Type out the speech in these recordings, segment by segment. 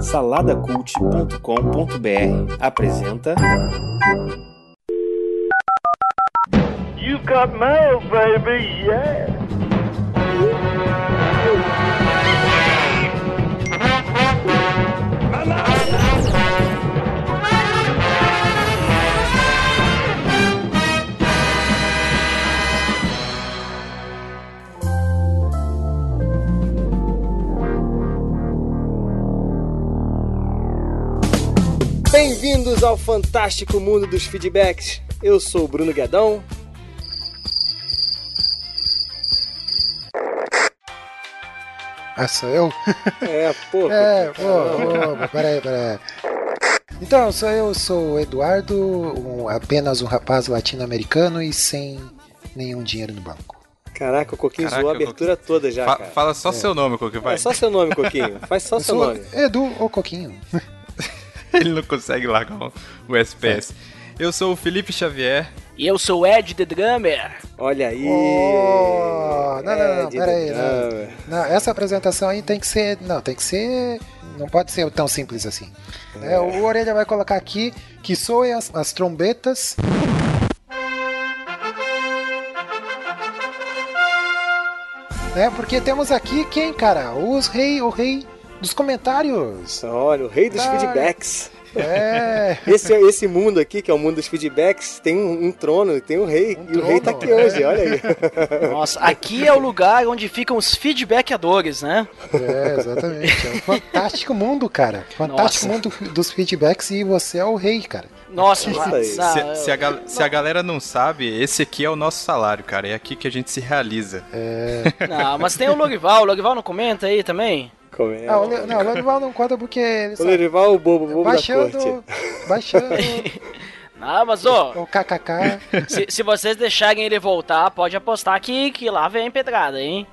Saladacult.com.br apresenta. You got mail, baby, yeah. Bem-vindos ao fantástico mundo dos feedbacks. Eu sou o Bruno Guedão. Ah, sou eu? É, pô. É, ô, ô, peraí, peraí. Então, sou eu, sou o Eduardo, um- apenas um rapaz latino-americano e sem nenhum dinheiro no banco. Caraca, o Coquinho Caraca, zoou a abertura toda já, Fa- cara. fala só seu nome, Coque, vai. É só seu nome, Coquinho. Faz só Eu seu sou nome. Edu ou Coquinho. Ele não consegue largar o- o SPS. Eu sou o Felipe Xavier. E eu sou o Ed The Drummer. Olha aí. Oh, não, não, não, peraí. Não, não, essa apresentação aí tem que ser. Não, tem que ser. Não pode ser tão simples assim. É, o Orelha vai colocar aqui que soem as, as trombetas. Né, porque temos aqui quem, cara? Os rei, o rei dos comentários. Olha, o rei dos Tá. feedbacks. É. Esse, esse mundo aqui, que é o mundo dos feedbacks, tem um, um trono, tem um rei. Um e o rei tá trono, aqui é. hoje, olha aí. Nossa, aqui é o lugar onde ficam os feedbackadores, né? É, exatamente. É um fantástico mundo, cara. Fantástico Nossa. mundo dos feedbacks e você é o rei, cara. Nossa, aí. Se, ah, se a, gal- se a galera não sabe, esse aqui é o nosso salário, cara. É aqui que a gente se realiza. não, mas tem o Lorival. O Lorival não comenta aí também? Como é? Ah, o Le- não, o Lorival não conta porque ele O sabe. Lerival, o bobo, o bobo da corte. Baixando, baixando Não, mas ô, o kkk. se, se vocês deixarem ele voltar, pode apostar que, que lá vem pedrada, hein?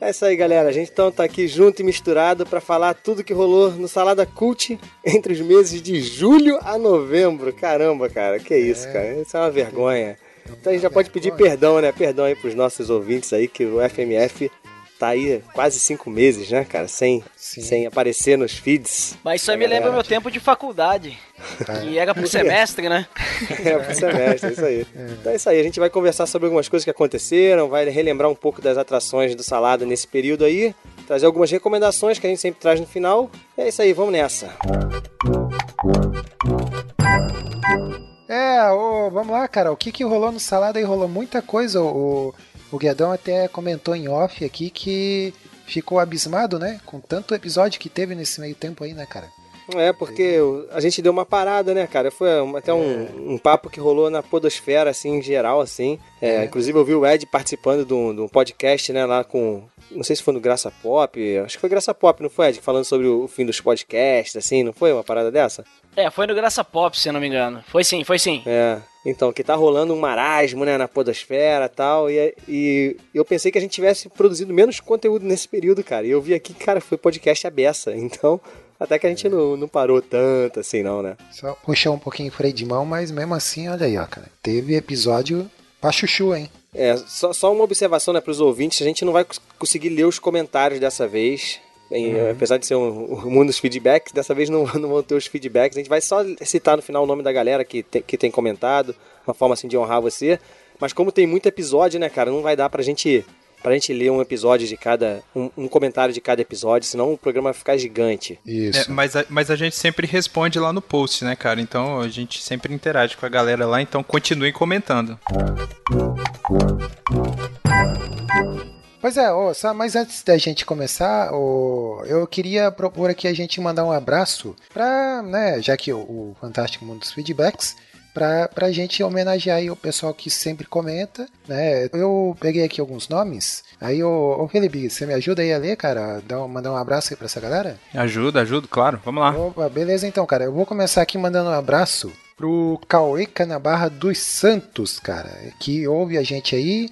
É isso aí, galera. A gente então tá aqui junto e misturado pra falar tudo que rolou no Salada Cult entre os meses de julho a novembro. Caramba, cara, que isso, cara. Isso é uma vergonha. Então a gente já pode pedir perdão, né? Perdão aí pros nossos ouvintes aí, que o FMF tá aí quase cinco meses, né, cara? Sem, Sim. sem aparecer nos feeds. Mas isso aí me lembra meu tempo de faculdade. Que era por semestre, né? É, pro semestre, é isso aí. Então é isso aí, a gente vai conversar sobre algumas coisas que aconteceram, vai relembrar um pouco das atrações do Salada nesse período aí, trazer algumas recomendações que a gente sempre traz no final. É isso aí, vamos nessa. É, ô, vamos lá, cara. O que que rolou no salada aí? Rolou muita coisa. O, o Guedão até comentou em off aqui que ficou abismado, né? Com tanto episódio que teve nesse meio tempo aí, né, cara? É, porque a gente deu uma parada, né, cara? Foi até um, um papo que rolou na podosfera, assim, em geral, assim. É, Inclusive eu vi o Ed participando de um, de um podcast, né, lá com... Não sei se foi no Graça Pop, acho que foi Graça Pop, não foi, Ed? Falando sobre o, o fim dos podcasts, assim, não foi uma parada dessa? É, foi no Graça Pop, se eu não me engano. Foi sim, foi sim. É, então, que tá rolando um marasmo, né, na podosfera e tal, e, e eu pensei que a gente tivesse produzido menos conteúdo nesse período, cara, e eu vi aqui, cara, foi podcast a beça, então, até que a gente não, não parou tanto assim, não, né? Só puxou um pouquinho o freio de mão, mas mesmo assim, olha aí, ó, cara. Teve episódio pra chuchu, hein? É, só, só uma observação, né, pros ouvintes, a gente não vai cons- conseguir ler os comentários dessa vez, em- apesar de ser um, um mundo dos feedbacks, dessa vez não, não vão ter os feedbacks, a gente vai só citar no final o nome da galera que tem, que tem comentado, uma forma assim de honrar você, mas como tem muito episódio, né, cara, não vai dar pra gente, pra gente ler um episódio de cada, um, um comentário de cada episódio, senão o programa vai ficar gigante. É, Isso. mas, a, mas a gente sempre responde lá no post, né, cara? Então a gente sempre interage com a galera lá, então continuem comentando. Pois é, só, mas antes da gente começar, eu queria propor aqui a gente mandar um abraço pra, né, já que o, o Fantástico Mundo dos Feedbacks, pra, pra gente homenagear o pessoal que sempre comenta, né? Eu peguei aqui alguns nomes, aí, ô, ô Felipe, você me ajuda aí a ler, cara? Dá mandar um abraço aí pra essa galera? Ajuda, ajuda, claro. Vamos lá. Opa, beleza então, cara. Eu vou começar aqui mandando um abraço pro Cauê Canabarra dos Santos, cara, que ouve a gente aí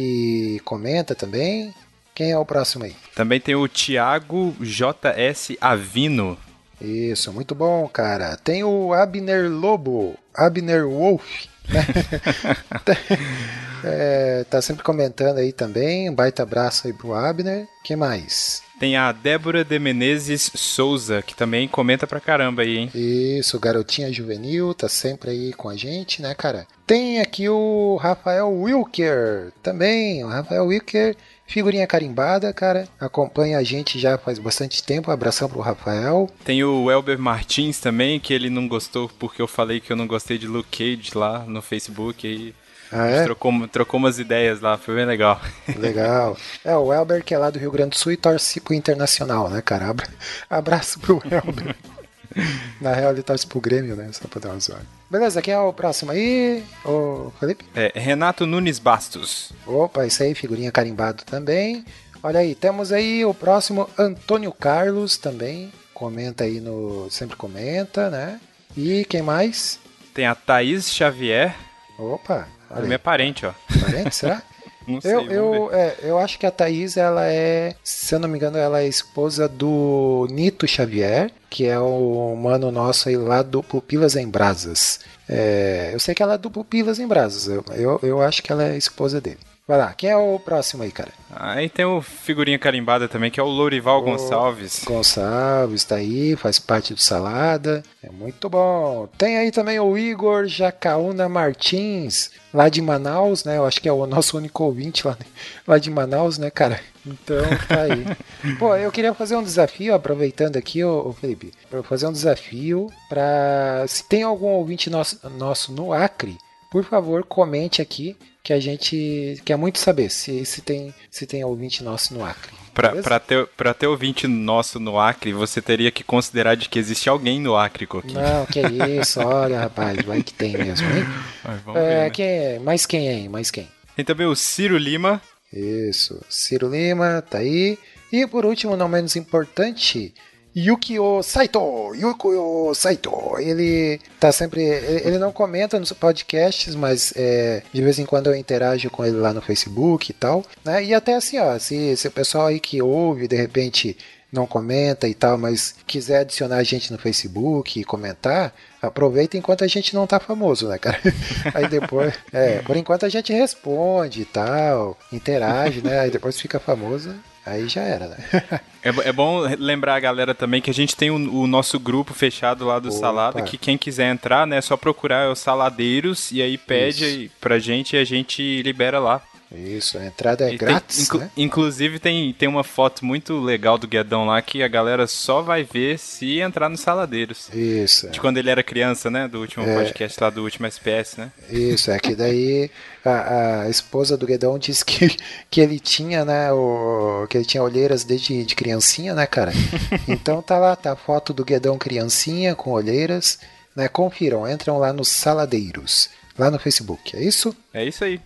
e comenta também. Quem é o próximo aí? Também tem o Thiago JS Avino. Isso, muito bom, cara. Tem o Abner Lobo, Abner Wolf. É, tá sempre comentando aí também. Um baita abraço aí pro Abner. que mais? Tem a Débora de Menezes Souza, que também comenta pra caramba aí, hein? Isso, garotinha juvenil, tá sempre aí com a gente, né, cara? Tem aqui o Rafael Wilker também. O Rafael Wilker, figurinha carimbada, cara. Acompanha a gente já faz bastante tempo. Abração pro Rafael. Tem o Elber Martins também, que ele não gostou porque eu falei que eu não gostei de Luke Cage lá no Facebook aí. Ah, A gente é? trocou, trocou umas ideias lá, foi bem legal. Legal. É, o Elber, que é lá do Rio Grande do Sul e torce pro Internacional, né, cara? Abra... Abraço pro Elber. Na real, ele torce pro Grêmio, né? Só pra dar uma zoada. Beleza, quem é o próximo aí? Ô, Felipe? É, Renato Nunes Bastos. Opa, isso aí, figurinha carimbado também. Olha aí, temos aí o próximo Antônio Carlos também. Comenta aí no. Sempre comenta, né? E quem mais? Tem a Thaís Xavier, Opa, olha minha aí. parente, ó. Parente, será? Não sei, Eu, eu, é, eu acho que a Thaís, ela é, se eu não me engano, ela é esposa do Nito Xavier, que é o mano nosso aí lá do Pupilas em Brasas. É, eu sei que ela é do Pupilas em Brasas, eu, eu, eu acho que ela é esposa dele. Vai lá, quem é o próximo aí, cara? Aí tem o figurinha carimbada também, que é o Lourival Gonçalves. Gonçalves tá aí, faz parte do Salada. É muito bom. Tem aí também o Igor Jacaúna Martins, lá de Manaus, né? Eu acho que é o nosso único ouvinte lá, lá de Manaus, né, cara? Então tá aí. Pô, eu queria fazer um desafio, aproveitando aqui, ô, ô Felipe, pra fazer um desafio pra. Se tem algum ouvinte nosso, nosso no Acre, por favor, comente aqui que a gente quer muito saber se, se, tem, se tem ouvinte nosso no Acre. Pra, ter, pra ter ouvinte nosso no Acre, você teria que considerar de que existe alguém no Acre, Coquinho. Não, que isso, olha, rapaz, vai que tem mesmo, hein? Mas vamos É, ver, né? quem é? Mais quem aí? Mais quem? Tem também o Ciro Lima. Isso, Ciro Lima, tá aí. E por último, não menos importante, Yukio Saito. Yukio Saito. Ele tá sempre. Ele ele não comenta nos podcasts, mas é, de vez em quando eu interajo com ele lá no Facebook e tal. Né? E até assim, ó, se, se o pessoal aí que ouve, de repente não comenta e tal, mas quiser adicionar a gente no Facebook e comentar, aproveita enquanto a gente não tá famoso, né, cara? Aí depois, é, por enquanto a gente responde e tal, interage, né? Aí depois fica famoso, aí já era, né? É, é bom lembrar a galera também que a gente tem o, o nosso grupo fechado lá do Opa. Salada, que quem quiser entrar, né, é só procurar os Saladeiros e aí pede Isso. pra gente e a gente libera lá. Isso, a entrada é E tem- grátis, inclu- né? Inclusive tem, tem uma foto muito legal do Guedão lá que a galera só vai ver se entrar nos Saladeiros. Isso, De quando ele era criança, né? Do último É. podcast lá do último SPS, né? isso, é que daí a, a esposa do Guedão disse que, que ele tinha, né, o, que ele tinha olheiras desde de criancinha, né, cara? Então tá lá, tá a foto do Guedão criancinha com olheiras, né? Confiram, entram lá nos Saladeiros, lá no Facebook, é isso? É isso aí.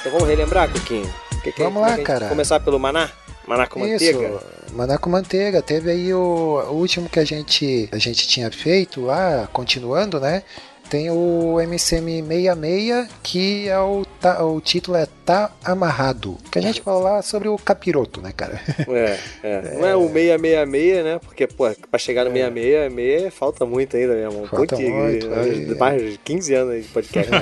Então vamos relembrar, Coquinho? Que- que- Vamos como é lá, cara. Começar pelo Maná? Maná com manteiga? Isso, maná com manteiga. Teve aí o, o último que a gente, a gente tinha feito lá, continuando, né? Tem o MCM 66, que é o, tá, o título é Tá Amarrado. Que a gente falou lá sobre o capiroto, né, cara? É, é. Não é o 666, né? Porque, pô, pra chegar no 666 falta muito ainda, meu irmão. É. Falta Muito, muito, né? é. Mais de 15 anos aí de podcast.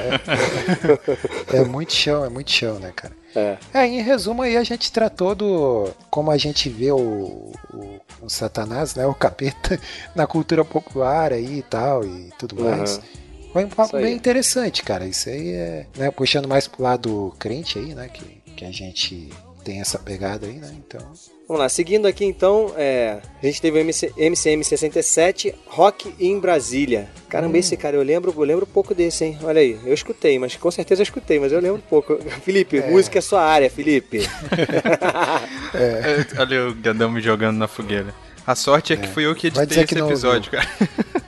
É muito chão, é muito chão, né, cara? É. É, em resumo aí a gente tratou do como a gente vê o, o, o Satanás, né, o capeta na cultura popular aí e tal e tudo mais. Uhum. Foi um papo bem interessante, cara. Isso aí é, né, puxando mais pro lado crente aí, né, que, que a gente tem essa pegada aí, né? Então, Vamos lá, seguindo aqui então, é, a gente teve o MC, MCM 67, Rock em Brasília. Caramba, Hum. esse cara, eu lembro, eu lembro pouco desse, hein? Olha aí, eu escutei, mas com certeza eu escutei, mas eu lembro pouco. Felipe, música é sua área, Felipe. É, olha o Gadão me jogando na fogueira. A sorte é que fui eu que editei que esse não episódio, cara.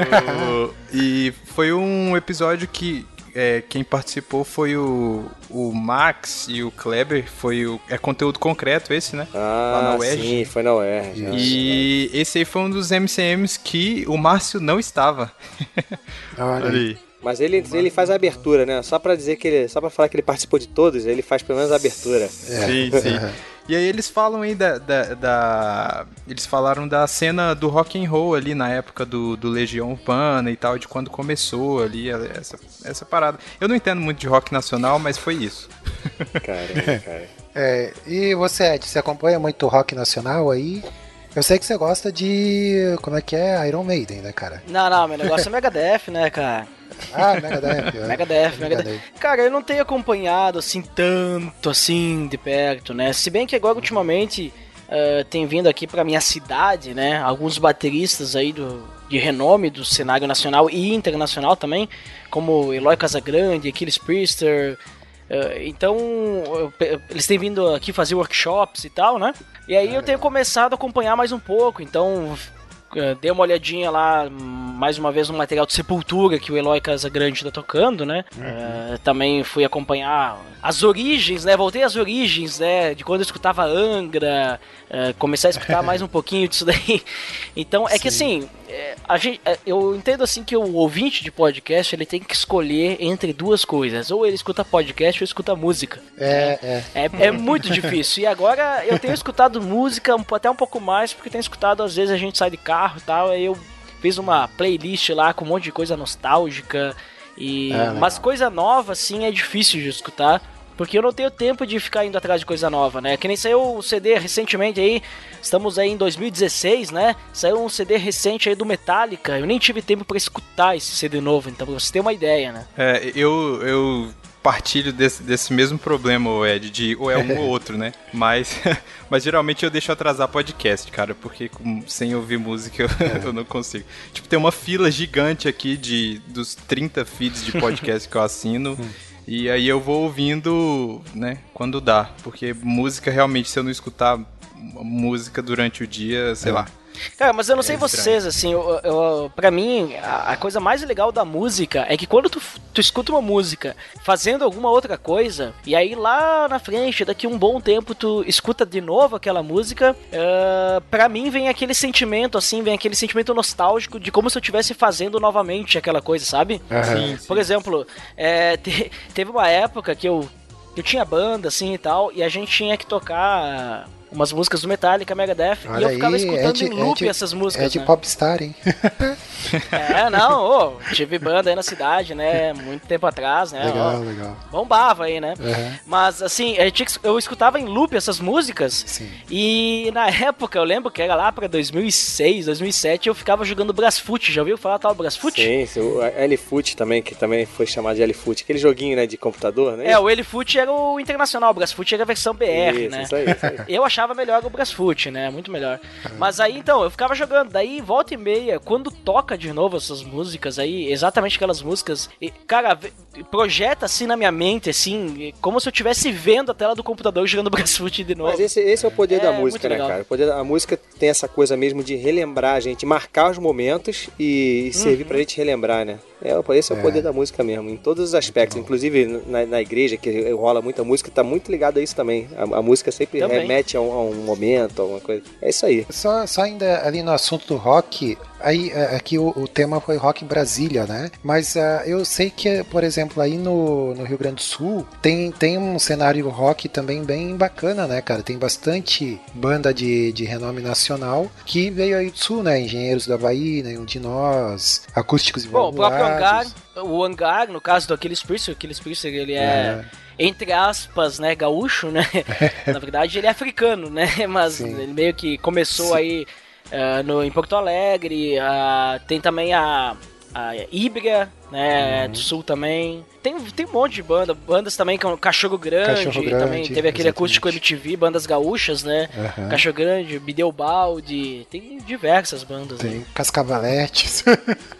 O- e foi um episódio que é, quem participou foi o, o Max e o Kleber, foi o. É conteúdo concreto esse, né? Ah, na UERJ. sim, foi na UERJ. E esse aí foi um dos MCMs que o Márcio não estava. Olha Olha aí. Mas ele, ele faz a abertura, né? Só pra dizer que ele. Só pra falar que ele participou de todos, ele faz pelo menos a abertura. Sim, sim. E aí eles falam aí da, da, da- Eles falaram da cena do rock and roll ali na época do, do Legião Urbana e tal, de quando começou ali essa, essa parada. Eu não entendo muito de rock nacional, mas foi isso. Cara, cara. É, e você, Ed, você acompanha muito rock nacional aí? Eu sei que você gosta de. Como é que é? Iron Maiden, né, cara? Não, não, meu negócio é Megadeth, né, cara? Ah, Megadeth. é. Megadeth, Megadeth. Cara, eu não tenho acompanhado assim tanto assim de perto, né? Se bem que agora ultimamente eh, tem vindo aqui pra minha cidade, né? Alguns bateristas aí do, de renome do cenário nacional e internacional também, como Eloy Casagrande, Aquiles Priester. eh, então, eles têm vindo aqui fazer workshops e tal, né? E aí eu tenho começado a acompanhar mais um pouco, então eh, dei uma olhadinha lá, mais uma vez, no material de Sepultura que o Eloy Casagrande tá tocando, né? Eh, também fui acompanhar as origens, né? Voltei às origens, né? De quando eu escutava Angra, eh, comecei a escutar mais um pouquinho disso daí. Então, é que assim, eh, a gente, eh, eu entendo assim que o ouvinte de podcast, ele tem que escolher entre duas coisas. Ou ele escuta podcast ou escuta música. É, é. É, é muito difícil. E agora eu tenho escutado música até um pouco mais, porque tenho escutado, às vezes a gente sai de carro e tal, aí eu fiz uma playlist lá com um monte de coisa nostálgica. E, legal. mas coisa nova, assim, é difícil de escutar. Porque eu não tenho tempo de ficar indo atrás de coisa nova, né? Que nem saiu o CD recentemente aí, estamos aí em 2016, né? Saiu um CD recente aí do Metallica. Eu nem tive tempo pra escutar esse CD novo, então pra você ter uma ideia, né? É, eu, eu partilho desse, desse mesmo problema, Ed, de ou é um ou outro, né? Mas, mas geralmente eu deixo atrasar podcast, cara, porque com- sem ouvir música eu, eu não consigo. Tipo, tem uma fila gigante aqui de dos 30 feeds de podcast que eu assino. E aí eu vou ouvindo, né, quando dá. Porque música, realmente, se eu não escutar música durante o dia, sei lá. Cara, mas eu não sei É estranho. vocês, assim, eu, eu, pra mim, a, a coisa mais legal da música é que quando tu, tu escuta uma música fazendo alguma outra coisa, e aí lá na frente, daqui um bom tempo, tu escuta de novo aquela música, uh, pra mim vem aquele sentimento, assim, vem aquele sentimento nostálgico de como se eu estivesse fazendo novamente aquela coisa, sabe? Aham. Por exemplo, é, te- teve uma época que eu, eu tinha banda, assim, e tal, e a gente tinha que tocar umas músicas do Metallica, Megadeth, e Olha eu ficava aí, escutando de- em loop de- essas É músicas, de né? popstar, hein? É, não, ô, tive banda aí na cidade, né, muito tempo atrás, né, legal, ó, legal. bombava aí, né? Aham. Mas, assim, eu escutava em loop essas músicas, Sim. e na época, eu lembro que era lá pra 2006, 2007, eu ficava jogando Brasfoot, já ouviu falar tal Brasfoot? Sim, sim, o L-Foot também, que também foi chamado de L-Foot. Aquele joguinho, né, de computador, né? É, o Elifoot era o internacional, o Brasfoot era a versão BR, Isso, né? isso aí, isso aí. Eu achava melhor o Brasfoot, né? Muito melhor. Mas aí, então, eu ficava jogando. Daí, volta e meia, quando toca de novo essas músicas aí, exatamente aquelas músicas, e, cara, projeta assim na minha mente, assim, como se eu estivesse vendo a tela do computador jogando Brasfoot de novo. Mas esse, esse é o poder É, da música, né, legal. cara? O poder da a música tem essa coisa mesmo de relembrar a gente, marcar os momentos e, e servir Uhum. pra gente relembrar, né? É, esse é, o poder da música mesmo, em todos os aspectos. Inclusive na, na igreja, que rola muita música, tá muito ligado a isso também. A, a música sempre Também. remete a um, a um momento, alguma coisa. É isso aí. Só, só ainda ali no assunto do rock, aí é, aqui o, o tema foi rock em Brasília, né? Mas ah, eu sei que, por exemplo, aí no, no Rio Grande do Sul tem, tem um cenário rock também bem bacana, né, cara? Tem bastante banda de, de renome nacional que veio aí do Sul, né? Engenheiros do Havaí, Nenhum de Nós, Acústicos e Bom, o próprio Hangar, o Hangar, no caso do Aquiles Priester, o Aquiles ele é, entre aspas, né, gaúcho, né? Na verdade, ele é africano, né? Mas Sim. ele meio que começou aí eh, no, em Porto Alegre, ah, tem também a, a Híbriga, né, Uhum. do Sul também. Tem, tem um monte de banda, bandas também, como Cachorro Grande, Cachorro Grande, também teve aquele exatamente. acústico MTV, bandas gaúchas, né? Aham. Cachorro Grande, Bideu Balde, tem diversas bandas. né? Tem Cascavaletes.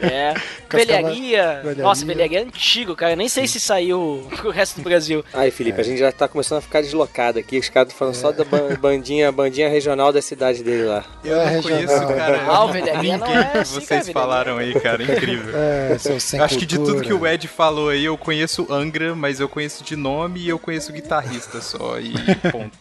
É. Velharia. velharia. Nossa, velharia é antigo, cara. Eu nem sei se saiu pro resto do Brasil. Aí, Felipe, a gente já tá começando a ficar deslocado aqui. Os caras estão falando só da ban- bandinha, bandinha regional da cidade dele lá. Eu É, não regional. conheço, cara. Ah, o velharia não é assim, vocês cara, falaram aí, cara. Incrível. É, seu sem Acho que de tudo que o. Ed falou aí, eu conheço Angra, mas eu conheço de nome e eu conheço guitarrista só, e ponto.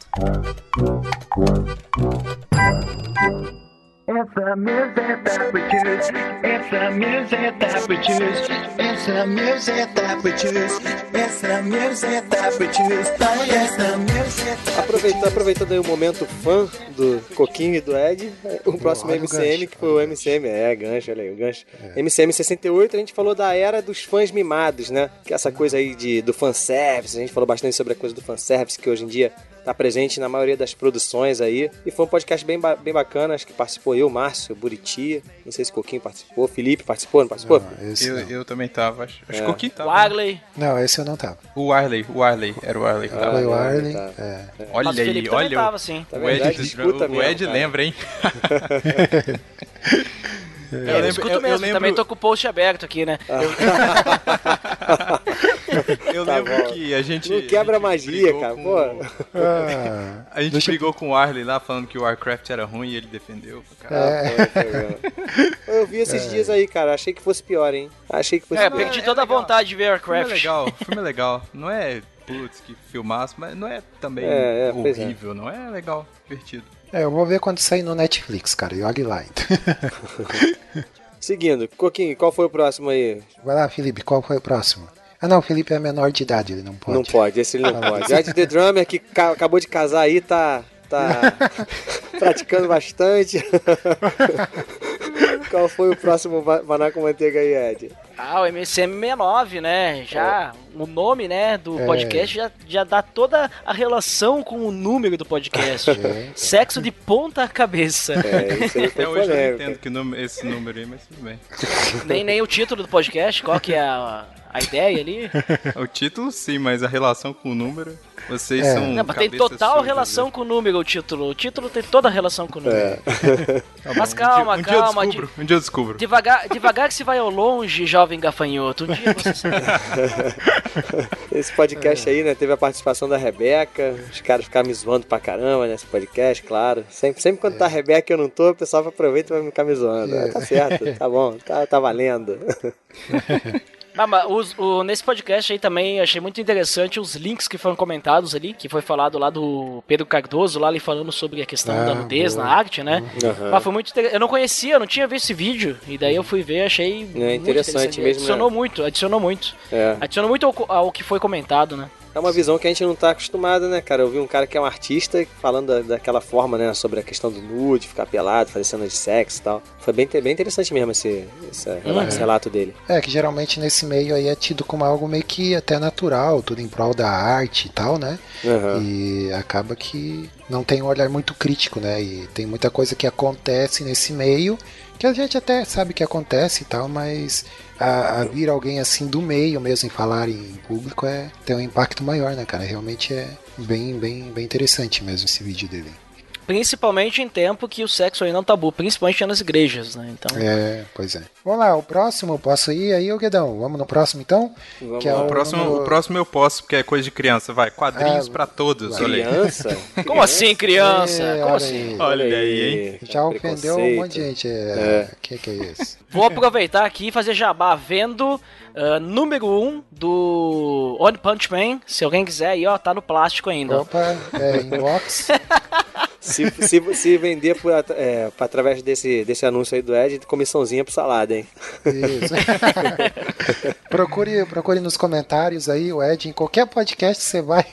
It's the music that we choose. It's the music that we choose. It's the music that we choose. It's the music that we choose. It's the music that Aproveitando, aproveitando aí o momento fã do Coquinho e do Ed, o próximo olha o MCM, gancho, que foi o MCM, é, gancho, olha aí, o gancho. MCM 68, a gente falou da era dos fãs mimados, né? Que é essa coisa aí de, do fanservice, a gente falou bastante sobre a coisa do fanservice, que hoje em dia tá presente na maioria das produções aí. E foi um podcast bem, ba- bem bacana, acho que participou eu, Márcio, Buriti, não sei se o Coquinho participou, Felipe participou, não participou? Não, esse Eu, não. eu também tava, acho. Acho É. que o Kim O tava. Arley. Não, esse eu não tava. O Arley, o Arley, era o Arley. que tava. Foi o é, Arley. tá. é. Olha Mas o aí, olha tava, o, sim. Tá o? Ed, escuta o mesmo, Ed cara. lembra, hein? eu É, eu escuto mesmo, também tô com o post aberto aqui, né? Eu Tá lembro bom. que a gente. Não quebra gente magia, cara, com- pô. Ah, A gente Deixa brigou com o Arley lá falando que o Warcraft era ruim e ele defendeu. Cara, É. Mesmo. Eu vi esses dias aí, cara, achei que fosse pior, hein? Achei que fosse É, pior. perdi é toda a legal. vontade de ver O filme é Warcraft. legal, o filme é legal. Não é, putz, que filmaço, mas não é também É, é, é. horrível, não é legal, divertido. É, eu vou ver quando sair no Netflix, cara. E olhe lá. então. Seguindo, Coquinho, qual foi o próximo aí? Vai lá, Felipe, qual foi o próximo? Ah, não, o Felipe é menor de idade, ele não pode. Não pode, esse ele não pode. Ed The Drummer, que ca- acabou de casar aí, tá, tá praticando bastante. Qual foi o próximo Maná com Manteiga aí, Ed? Ah, o MCM 69, né? Já o nome, né, do É. podcast já, já dá toda a relação com o número do podcast. É. Sexo de ponta a cabeça. É, isso aí Até hoje eu entendo que número- esse número aí, mas tudo bem. nem, nem o título do podcast, qual que é a, a ideia ali? O título sim, mas a relação com o número, vocês É. são Não, mas tem total sujas, relação né? com o número, o título. O título tem toda a relação com o número. Tá Mas calma, um dia, um calma, Dia descubro, um dia eu descubro. Devagar, devagar que se vai ao longe, jovem gafanhoto. Um dia você sabe. Esse podcast aí, né, teve a participação da Rebeca. Os caras ficaram me zoando pra caramba nesse podcast, claro. Sempre, sempre quando tá a Rebeca e eu não tô, o pessoal aproveita e vai ficar me zoando. Ah, Tá certo, tá bom, tá, tá valendo. Ah, mas os- o- nesse podcast aí também achei muito interessante os links que foram comentados ali, que foi falado lá do Pedro Cardoso, lá ali falando sobre a questão Ah, da nudez boa. na arte, né? Aham. Mas foi muito inter... Eu não conhecia, eu não tinha visto esse vídeo, e daí eu fui ver, achei É interessante mesmo, Adicionou né? muito, adicionou muito. É. Adicionou muito ao, ao que foi comentado, né? É uma visão que a gente não tá acostumado, né, cara? Eu vi um cara que é um artista falando da- daquela forma, né, sobre a questão do nude, ficar pelado, fazer cenas de sexo e tal. Foi bem, bem interessante mesmo esse, esse, rela- esse relato dele. É, que geralmente nesse meio aí é tido como algo meio que até natural, tudo em prol da arte e tal, né? Aham. E acaba que não tem um olhar muito crítico, né? E tem muita coisa que acontece nesse meio que a gente até sabe que acontece e tal, mas a, a vir alguém assim do meio mesmo e falar em público é tem um impacto maior, né, cara? Realmente é bem, bem, bem interessante mesmo esse vídeo dele. Principalmente em tempo que o sexo ainda é um tabu, principalmente nas igrejas, né? Então, É, pois é. Vamos lá, o próximo, posso ir aí, ô Guedão? Vamos no próximo então? Vamos Que é lá. O próximo, número- o próximo eu posso, porque é coisa de criança. Vai, quadrinhos Ah, pra todos, olha aí. Criança? como assim, criança? É, Como olha assim? aí. Olha aí, hein? Já ofendeu um monte de gente. É, É. que que é isso? Vou aproveitar aqui e fazer jabá vendo ah, número 1 um do One Punch Man. Se alguém quiser aí, ó, tá no plástico ainda. Opa, é, inbox. Se, se, se vender por, é, através desse, desse anúncio aí do Ed, comissãozinha pro salada, hein? Isso. procure, procure nos comentários aí o Ed. Em qualquer podcast que você vai,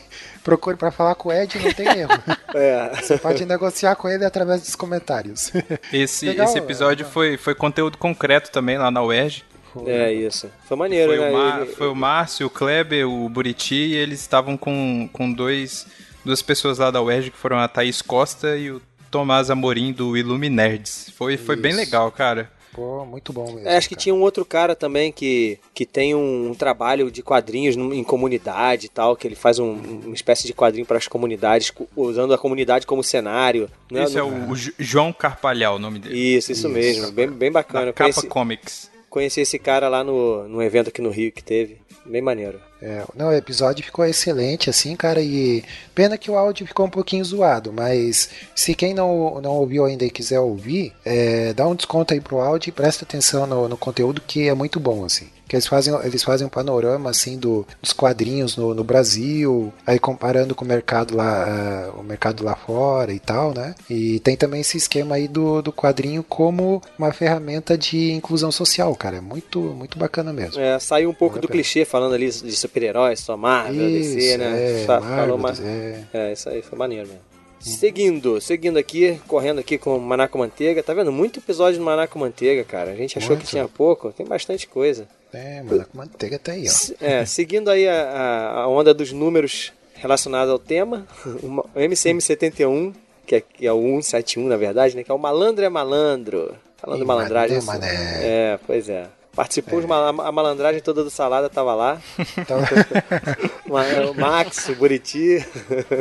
procure para falar com o Ed, não tem erro. É. Você pode negociar com ele através dos comentários. Esse, Legal, esse episódio foi, foi conteúdo concreto também lá na UERJ. É isso. Foi maneiro, Foi, né? o Mar- Ele- foi o Márcio, o Kleber, o Buriti, e eles estavam com, com dois, duas pessoas lá da UERJ, que foram a Thaís Costa e o Tomás Amorim, do Iluminerds. Foi, foi bem legal, cara. Pô, muito bom mesmo. É, acho que cara. tinha um outro cara também que, que tem um, um trabalho de quadrinhos em comunidade e tal, que ele faz um- uma espécie de quadrinho para as comunidades, usando a comunidade como cenário. Não Esse é o, o João Carpalhal, o nome dele. Isso, isso, Isso. mesmo. Bem, bem bacana. Eu Capa conheci, Comics. conheci esse cara lá no, no evento aqui no Rio que teve. Bem maneiro. É, não, o episódio ficou excelente, assim, cara, e pena que o áudio ficou um pouquinho zoado, mas se quem não, não ouviu ainda e quiser ouvir, é, dá um desconto aí pro áudio e presta atenção no, no conteúdo que é muito bom, assim. Que eles fazem, eles fazem um panorama, assim, do, dos quadrinhos no, no Brasil, aí comparando com o mercado lá, uh, o mercado lá fora e tal, né? E tem também esse esquema aí do, do quadrinho como uma ferramenta de inclusão social, cara, é muito, muito bacana mesmo. É, saiu um pouco do clichê falando ali de super-heróis, só Marvel, DC, Isso, né? é, Marvel, falou mais. é. É, isso aí foi maneiro mesmo. Seguindo, seguindo aqui, correndo aqui com o Manaco Manteiga. Tá vendo? Muito episódio do Manaco Manteiga, cara. A gente achou Muito. que tinha pouco, tem bastante coisa. É, mano, a manteiga tá aí, ó. É, seguindo aí a, a- onda dos números relacionados ao tema, o MCM71, que é, que é o 171, na verdade, né? Que é o Malandro é Malandro. Falando Ih, malandragem. mané, mané. É, pois é. Participou de uma, a malandragem toda do Salada, tava lá. Então, O Max, o Buriti.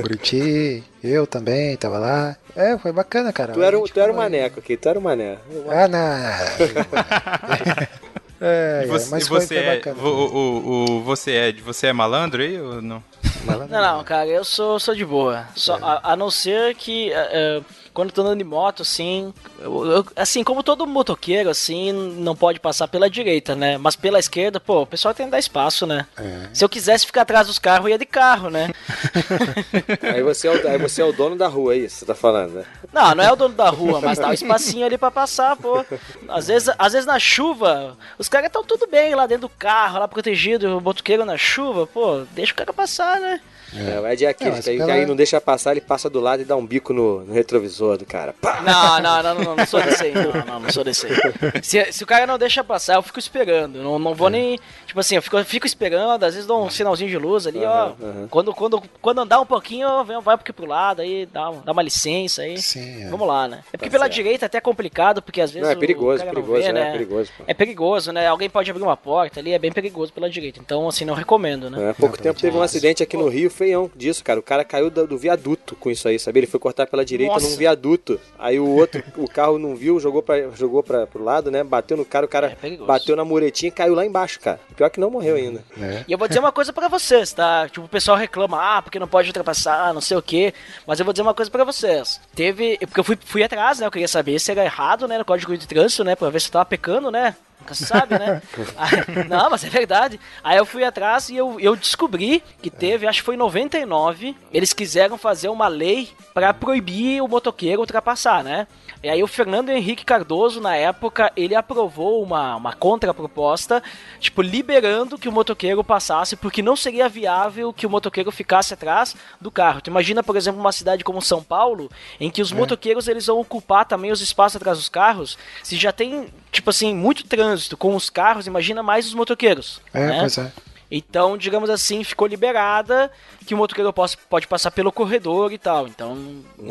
Buriti, eu também tava lá. É, foi bacana, cara. Tu era, tu era o maneco aqui, tu era o mané. Ah, não. É, E você, mas e você é, bacana. o, o, o- você é, você é malandro aí ou não? Malandro. Não, não, cara, eu sou, sou de boa. Só, a, a não ser que é, é, quando eu tô andando de moto, assim, eu- eu- assim, como todo motoqueiro, assim, não pode passar pela direita, né? Mas pela esquerda, pô, o pessoal tem que dar espaço, né? É. Se eu quisesse ficar atrás dos carros, eu ia de carro, né? Aí você, é o, aí você é o dono da rua, é isso que você tá falando, né? Não, não é o dono da rua, mas dá um espacinho ali pra passar, pô. Às vezes, às vezes na chuva, os caras estão tudo bem lá dentro do carro, lá protegido, o motoqueiro na chuva, pô, deixa o cara passar, né? É, o Ed é aquele Não, mas que aí, pela- aí não deixa passar, ele passa do lado e dá um bico no, no retrovisor do cara. Pá! Não, não, não, não, não, não sou desse aí, não, não, não sou desse aí. Se, se o cara não deixa passar, eu fico esperando. Não, não vou nem. Tipo assim, eu fico, eu fico esperando, às vezes dou um sinalzinho de luz ali, ó. aham. Quando, quando, quando andar um pouquinho, vem, vai porque pro lado, aí dá, dá uma licença aí. Sim, é. Vamos lá, né? É porque Tá pela certo. direita é até complicado, porque às vezes. Não, é o perigoso, cara perigoso, não vê, é, né? perigoso, pô. É perigoso, né? Alguém pode abrir uma porta ali, é bem perigoso pela direita. Então, assim, não recomendo, né? É, há pouco tempo teve um acidente aqui no Rio feião disso, cara. O cara caiu do, do viaduto com isso aí, sabia? Ele foi cortar pela direita Nossa. num viaduto. Aí o outro, o carro não viu, jogou, pra, jogou pra, pro lado, né? Bateu no cara, o É cara perigoso. bateu na muretinha e caiu lá embaixo, cara. Pior que não morreu ainda. É. E eu vou dizer uma coisa pra vocês, tá? Tipo, o pessoal reclama, ah, porque não pode ultrapassar, não sei o quê. Mas eu vou dizer uma coisa pra vocês. Teve. Porque eu fui, fui atrás, né? Eu queria saber se era errado, né? No código de trânsito, né? Pra ver se eu tava pecando, né? Nunca se sabe, né? Aí- não, mas é verdade. Aí eu fui atrás e eu, eu descobri que teve, acho que foi em 99, eles quiseram fazer uma lei pra proibir o motoqueiro ultrapassar, né? E aí o Fernando Henrique Cardoso, na época, ele aprovou uma, uma contraproposta, tipo, liberando que o motoqueiro passasse, porque não seria viável que o motoqueiro ficasse atrás do carro. Tu imagina, por exemplo, uma cidade como São Paulo, em que os motoqueiros eles vão ocupar também os espaços atrás dos carros, se já tem, tipo assim, muito trânsito com os carros, imagina mais os motoqueiros. É, né? pois é. Então, digamos assim, ficou liberada que o motoqueiro possa, pode passar pelo corredor e tal. Então,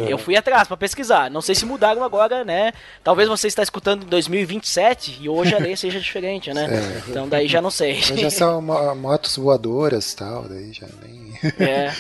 eu fui atrás pra pesquisar. Não sei se mudaram agora, né? Talvez você está escutando em 2027 e hoje a lei seja diferente, né? Então, daí já não sei. Mas já são mo- motos voadoras e tal, daí já nem. É,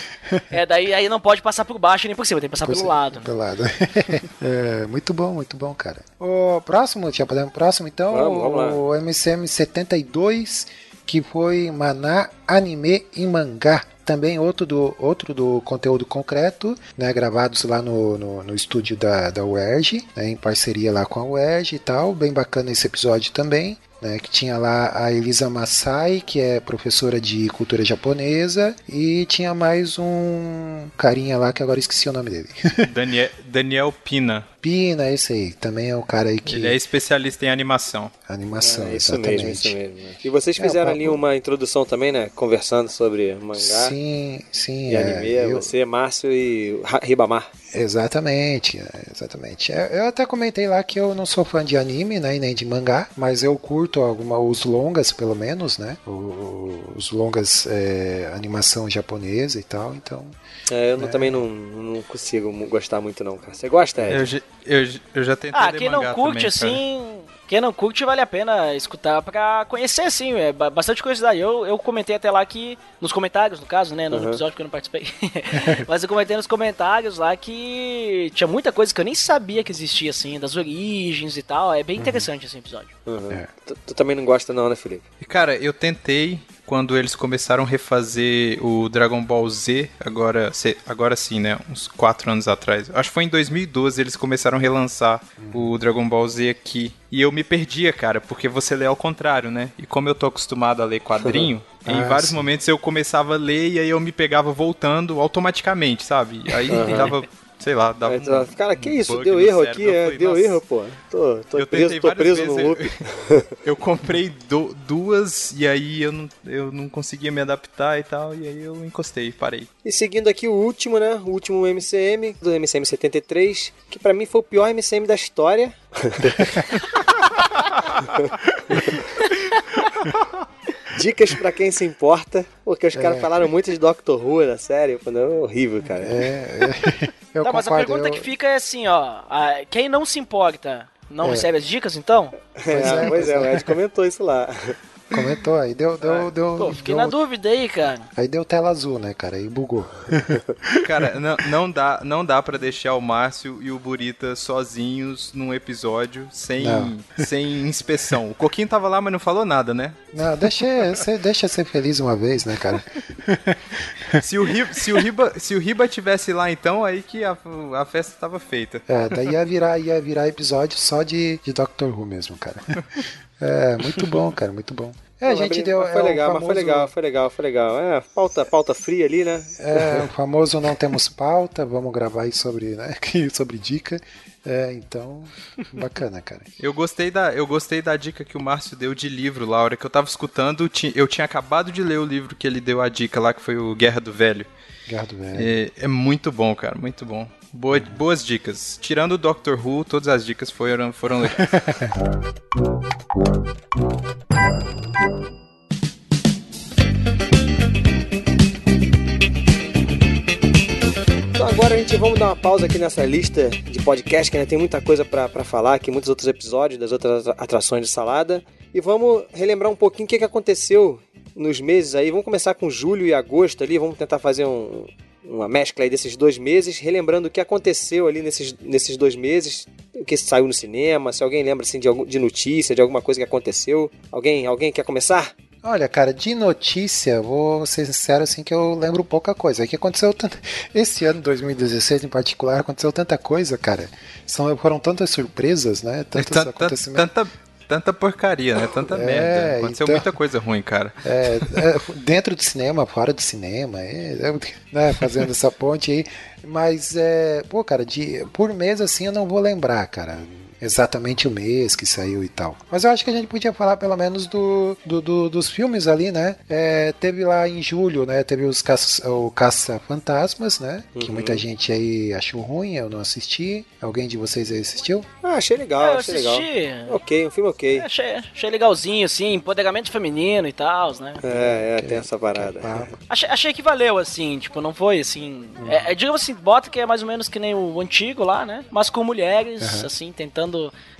é daí aí não pode passar por baixo nem por cima, tem que passar pelo lado. Pelo lado. É, muito bom, muito bom, cara. O próximo, já podemos próximo então, Vamos, vamos lá. o MCM 72, que foi Maná Anime e Mangá. Também outro do, outro do conteúdo concreto, né, gravados lá no, no, no estúdio da, da UERJ, né, em parceria lá com a UERJ e tal. Bem bacana esse episódio também. Né, que tinha lá a Elisa Masai, que é professora de cultura japonesa, e tinha mais um carinha lá que agora esqueci o nome dele. Daniel, Daniel Pina. Pina, esse aí, também é o cara aí que. Ele é especialista em animação. Animação, É, isso exatamente. mesmo, isso mesmo. E vocês É, fizeram o ali uma introdução também, né? Conversando sobre mangá Sim, sim. e é, anime. eu- Você, Márcio e Ribamar. Exatamente, é, exatamente. É, Eu até comentei lá que eu não sou fã de anime, né, e nem de mangá, mas eu curto alguma, os longas, pelo menos, né, os longas é, animação japonesa e tal, então... É, eu não- também não, não consigo gostar muito, não, cara. Você gosta, Ed? Eu, já- eu, já- eu já tentei Ah, quem não curte também, cara. Quem não curte, vale a pena escutar pra conhecer, assim, é ba- bastante curiosidade. Eu, eu comentei até lá que, nos comentários, no caso, né, no Uhum. episódio que eu não participei, mas eu comentei nos comentários lá que tinha muita coisa que eu nem sabia que existia, assim, das origens e tal. É bem interessante esse episódio. Uhum. É. Tu, tu também não gosta não, né, Felipe? E, Cara, eu tentei quando eles começaram a refazer o Dragon Ball Z, agora, agora sim, né? Uns 4 anos atrás. Acho que foi em 2012 eles começaram a relançar o Dragon Ball Z aqui. E eu me perdia, cara, porque você lê ao contrário, né? E como eu tô acostumado a ler quadrinho, em Ah, vários sim. momentos eu começava a ler e aí eu me pegava voltando automaticamente, sabe? Aí Aham. dava, sei lá, dava tu fala, um, Cara, que isso? Deu erro aqui, Eu é, falei, deu "Nossa, erro, pô. Tô, tô eu preso, tô preso no loop. eu- Eu comprei do- duas e aí eu não, eu não conseguia me adaptar e tal, e aí eu encostei, parei. E seguindo aqui o último, né? O último MCM, do MCM 73, que pra mim foi o pior MCM da história. Dicas pra quem se importa, porque os caras falaram muito de Doctor Who na série, não, horrível, cara. É, é, eu Tá, mas a pergunta eu- que fica é assim, ó. a- quem não se importa, não É. recebe as dicas, então? É, Pois é, pois pois é, o é. Ed comentou isso lá. Comentou aí, deu, deu, deu, Pô, fiquei deu- na dúvida aí, cara. aí deu tela azul, né, cara? Aí bugou. Cara, não, não dá, não dá para deixar o Márcio e o Burita sozinhos num episódio sem, Não. sem inspeção. O Coquinho tava lá, mas não falou nada, né? Não, deixa, você deixa ser feliz uma vez, né, cara? Se o, Riba, se, o Riba, se o Riba tivesse lá, então, aí que a, a festa tava feita. É, daí ia virar, ia virar episódio só de, de Doctor Who mesmo, cara. É, muito bom, cara, muito bom. É, a gente deu. mas foi é, legal, mas foi famoso- legal, foi legal, foi legal. É, pauta, pauta fria ali, né? É, o famoso não temos pauta, vamos gravar aí sobre, né, sobre dica. É, então, bacana, cara. Eu gostei, da, eu gostei da dica que o Márcio deu de livro, Laura, que eu tava escutando. Eu tinha acabado de ler o livro que ele deu a dica lá, que foi o Guerra do Velho. Gardo velho. É, é muito bom, cara, muito bom. Boa- boas dicas. Tirando o Doctor Who, todas as dicas foram, foram legais. Então agora a gente vamos dar uma pausa aqui nessa lista de podcast, que ainda tem muita coisa pra falar aqui, muitos outros episódios das outras atrações de salada. E vamos relembrar um pouquinho o que, que aconteceu nos meses aí. Vamos começar com julho e agosto ali, vamos tentar fazer um- uma mescla aí desses dois meses, relembrando o que aconteceu ali nesses, nesses dois meses, o que saiu no cinema, se alguém lembra assim, de, algum, de notícia, de alguma coisa que aconteceu. Alguém, alguém quer começar? Olha, cara, de notícia, vou ser sincero assim que eu lembro pouca coisa. É que aconteceu tanto. Esse ano, 2016 em particular, aconteceu tanta coisa, cara. São, foram tantas surpresas, né? Tantos Tan- tan- acontecimentos. tanta, tanta porcaria, né? Tanta É, merda. Aconteceu então- muita coisa ruim, cara. É, é, dentro do cinema, fora do cinema, é, é, né, fazendo essa ponte aí. Mas, é, pô, cara, de, por mês assim eu não vou lembrar, cara. Exatamente o mês que saiu e tal. Mas eu acho que a gente podia falar pelo menos do, do- do- dos filmes ali, né? É, teve lá em julho, né? Teve os caça, o Caça Fantasmas, né? Que Uhum. muita gente aí achou ruim, eu não assisti. Alguém de vocês aí assistiu? Ah, achei legal, É, eu achei legal. assisti. Ok, um filme ok. Achei, achei legalzinho, assim, empoderamento feminino e tal, né? É, é, tem essa parada. Ah, Achei, achei que valeu, assim, tipo, não foi assim. É, é, digamos assim, bota que é mais ou menos que nem o antigo lá, né? Mas com mulheres, assim, tentando.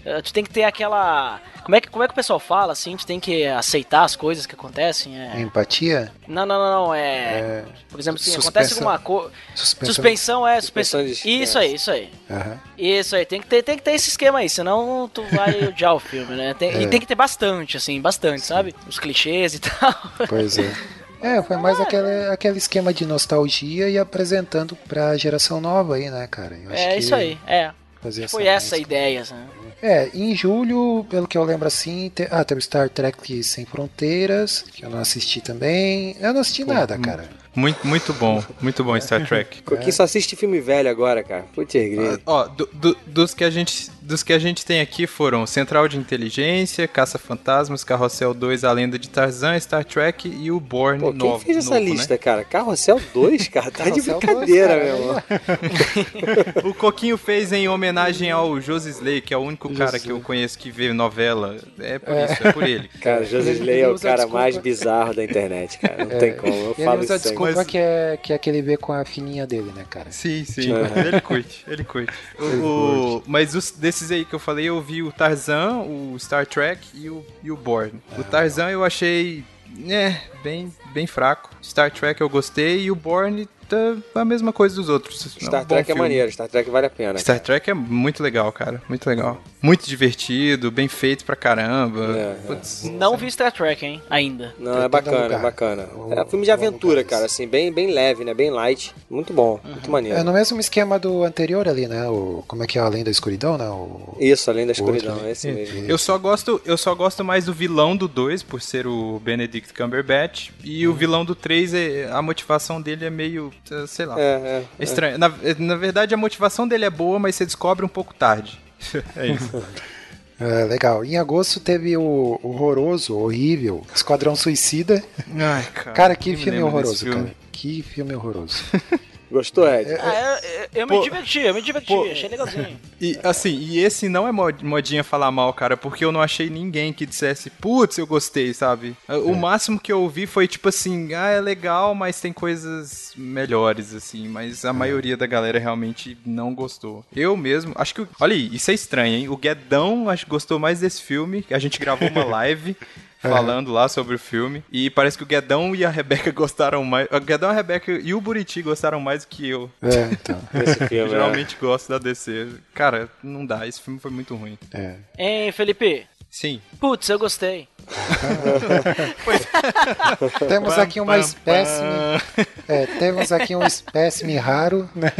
Eh, tu tem que ter aquela. Como é, que, como é que o pessoal fala, assim? Tu tem que aceitar as coisas que acontecem. É... empatia? Não, não, não, não. É. Por exemplo, assim, acontece suspensão. alguma coisa. Suspensão. Suspensão é suspensão. Suspensão Isso aí, isso aí. Aham. Isso aí, tem que ter, tem que ter esse esquema aí, senão tu vai odiar o filme, né? Tem- E É. tem que ter bastante, assim, bastante, sabe? Os clichês e tal. Pois é. É, foi mais aquele, aquele esquema de nostalgia e apresentando pra geração nova aí, né, cara? Eu acho É que isso aí, é. Fazia Foi essa a ideia, né? É, em julho, pelo que eu lembro assim, te... ah, teve Star Trek Sem Fronteiras, que eu não assisti também. Eu não assisti nada, cara. Muito, muito bom, muito bom Star Trek. Coquinho só assiste filme velho agora, cara. Putz, grilo. Ó, do- do- dos, que a gente, dos que a gente tem aqui foram Central de Inteligência, Caça Fantasmas, Carrossel 2, A Lenda de Tarzan, Star Trek e o Born Pô, quem novo, fez essa novo, lista, cara? Carrossel 2, cara? Tá de Carrossel 2, brincadeira, cara, meu aí, irmão. né? O Coquinho fez em homenagem ao Josi Slay, que é o único cara que eu conheço que vê novela. É por isso, é por ele. Cara, José Slay é o cara desculpa. mais bizarro da internet, cara. Não É, tem como. Eu ele falo isso sempre. culpa mas- que, é, que é que ele vê com a fininha dele, né, cara? Sim, sim. Aham. Ele curte, ele curte. O, o- mas os, desses aí que eu falei, eu vi o Tarzan, o Star Trek e o, e o Born. O Tarzan eu achei, é, bem, bem fraco. Star Trek eu gostei e o Born tá a mesma coisa dos outros. É um Star Trek é filme. maneiro, Star Trek vale a pena. Star Trek é muito legal, cara. Muito legal. Muito divertido, bem feito pra caramba. É, é. Putz, Não vi Star Trek, hein? Ainda. Não, é Pretendo bacana, é bacana. É um filme de aventura, cara, assim, bem, bem leve, né? Bem light. Muito bom, muito maneiro. É no mesmo esquema do anterior ali, né? O, como é que é Além da Escuridão, né? O, Isso, além da outro, escuridão, né? é esse mesmo. Eu só gosto, eu só gosto mais do vilão do 2 por ser o Benedict Cumberbatch e o vilão do 3 é a motivação dele é meio, sei lá, É, é. estranho. Na, na verdade a motivação dele é boa, mas você descobre um pouco tarde. é isso. é, legal. Em agosto teve o horroroso, horrível, Esquadrão Suicida. Ai, cara. Cara, que filme horroroso, filme. cara. Que filme horroroso. Gostou, Ed? Ah, eu, eu- eu me Pô, diverti, eu me diverti, pô. achei legalzinho. E assim, e esse não é mod- modinha falar mal, cara, porque eu não achei ninguém que dissesse, putz, eu gostei, sabe? O máximo que eu ouvi foi tipo assim, ah, é legal, mas tem coisas melhores, assim, mas a maioria da galera realmente não gostou. Eu mesmo, acho que. Olha aí, isso é estranho, hein? O Guedão acho que gostou mais desse filme, a gente gravou uma live. Falando lá sobre o filme. E parece que o Guedão e a Rebeca gostaram mais. O Guedão, a Rebeca e o Buriti gostaram mais do que eu. É, então. Esse Eu filme, é. geralmente gosto da DC. Cara, não dá. Esse filme foi muito ruim. É. Hein, Felipe? Sim. Putz, eu gostei. Temos aqui uma espécime. É, temos aqui um espécime raro, né?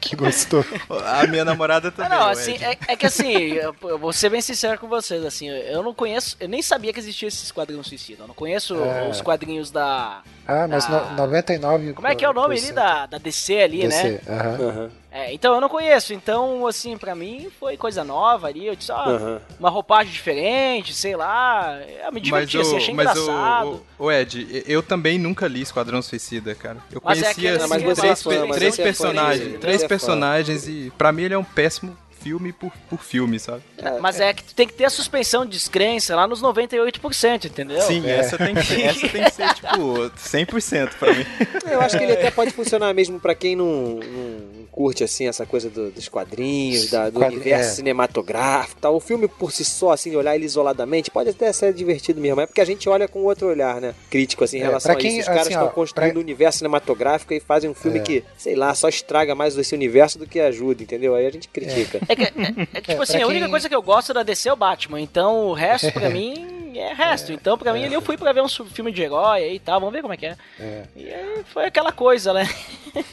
Que gostou. A minha namorada também. não, o assim, é, é que assim, eu, eu vou ser bem sincero com vocês, assim, eu não conheço, eu nem sabia que existia esse Esquadrão Suicida, eu não conheço É. os quadrinhos da... Ah, mas Ah. no, 99. Como é que é o nome ali da, da DC ali, né? DC, aham. Aham, É, então eu não conheço, então assim, pra mim foi coisa nova ali, eu disse, ó, aham. uma roupagem diferente, sei lá, eu me diverti, Mas, assim, o, achei mas engraçado. o, o Ed, eu também nunca li Esquadrão Suicida, cara. Eu Mas é conhecia aquele- assim, três, é fã, mas três é fã personagens. três é personagens e pra mim ele é um péssimo filme por, por filme, sabe? Mas é que tu tem que ter a suspensão de descrença lá nos 98%, entendeu? Sim, É. essa, tem que ser, essa tem que ser, tipo, 100% pra mim. Eu acho que ele até pode funcionar mesmo pra quem não, não curte assim essa coisa do- dos quadrinhos, da- do Quadri- universo é. cinematográfico, e tal. O filme por si só, assim, olhar ele isoladamente, pode até ser divertido mesmo. É porque a gente olha com outro olhar, né? Crítico assim em É, relação pra a quem, isso. Os caras assim, estão ó, construindo pra- um universo cinematográfico e fazem um filme É. que, sei lá, só estraga mais esse universo do que ajuda, entendeu? Aí a gente critica. É que, é- é que, tipo É, assim, pra a única quem- coisa que eu gosto da DC é o Batman, então o resto pra mim é resto. Então pra mim ali eu fui pra ver um filme de herói e tal, vamos ver como é que é. É. E aí foi aquela coisa, né?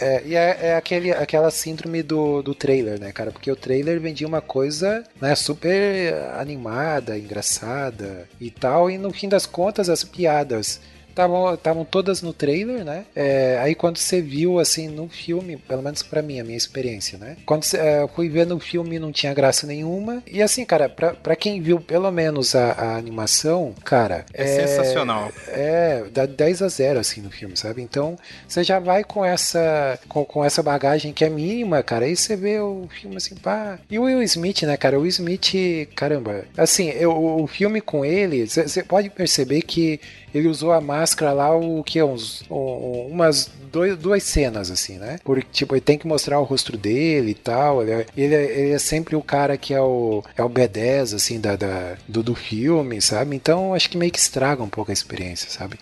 É, e é, é aquele, aquela síndrome do, do trailer, né, cara? Porque o trailer vendia uma coisa né, super animada, engraçada e tal, e no fim das contas as piadas estavam todas no trailer, né? É, aí quando você viu assim no filme, pelo menos pra mim, a minha experiência, né? Quando você, é, eu fui ver no filme não tinha graça nenhuma. E assim, cara, pra, pra quem viu pelo menos a, a animação, cara. É sensacional. É, dá 10 a 0 assim no filme, sabe? Então, você já vai com essa com, com essa bagagem que é mínima, cara. Aí você vê o filme assim, pá. E o Will Smith, né, cara? O Will Smith, caramba. Assim, eu, o filme com ele, você pode perceber que ele usou a máscara lá, o que? Uns, um- umas dois, duas cenas, assim, né? Porque, tipo, ele tem que mostrar o rosto dele e tal. Ele é, ele é, ele é sempre o cara que é o, é o B10, assim, da, da- do, do filme, sabe? Então, acho que meio que estraga um pouco a experiência, sabe?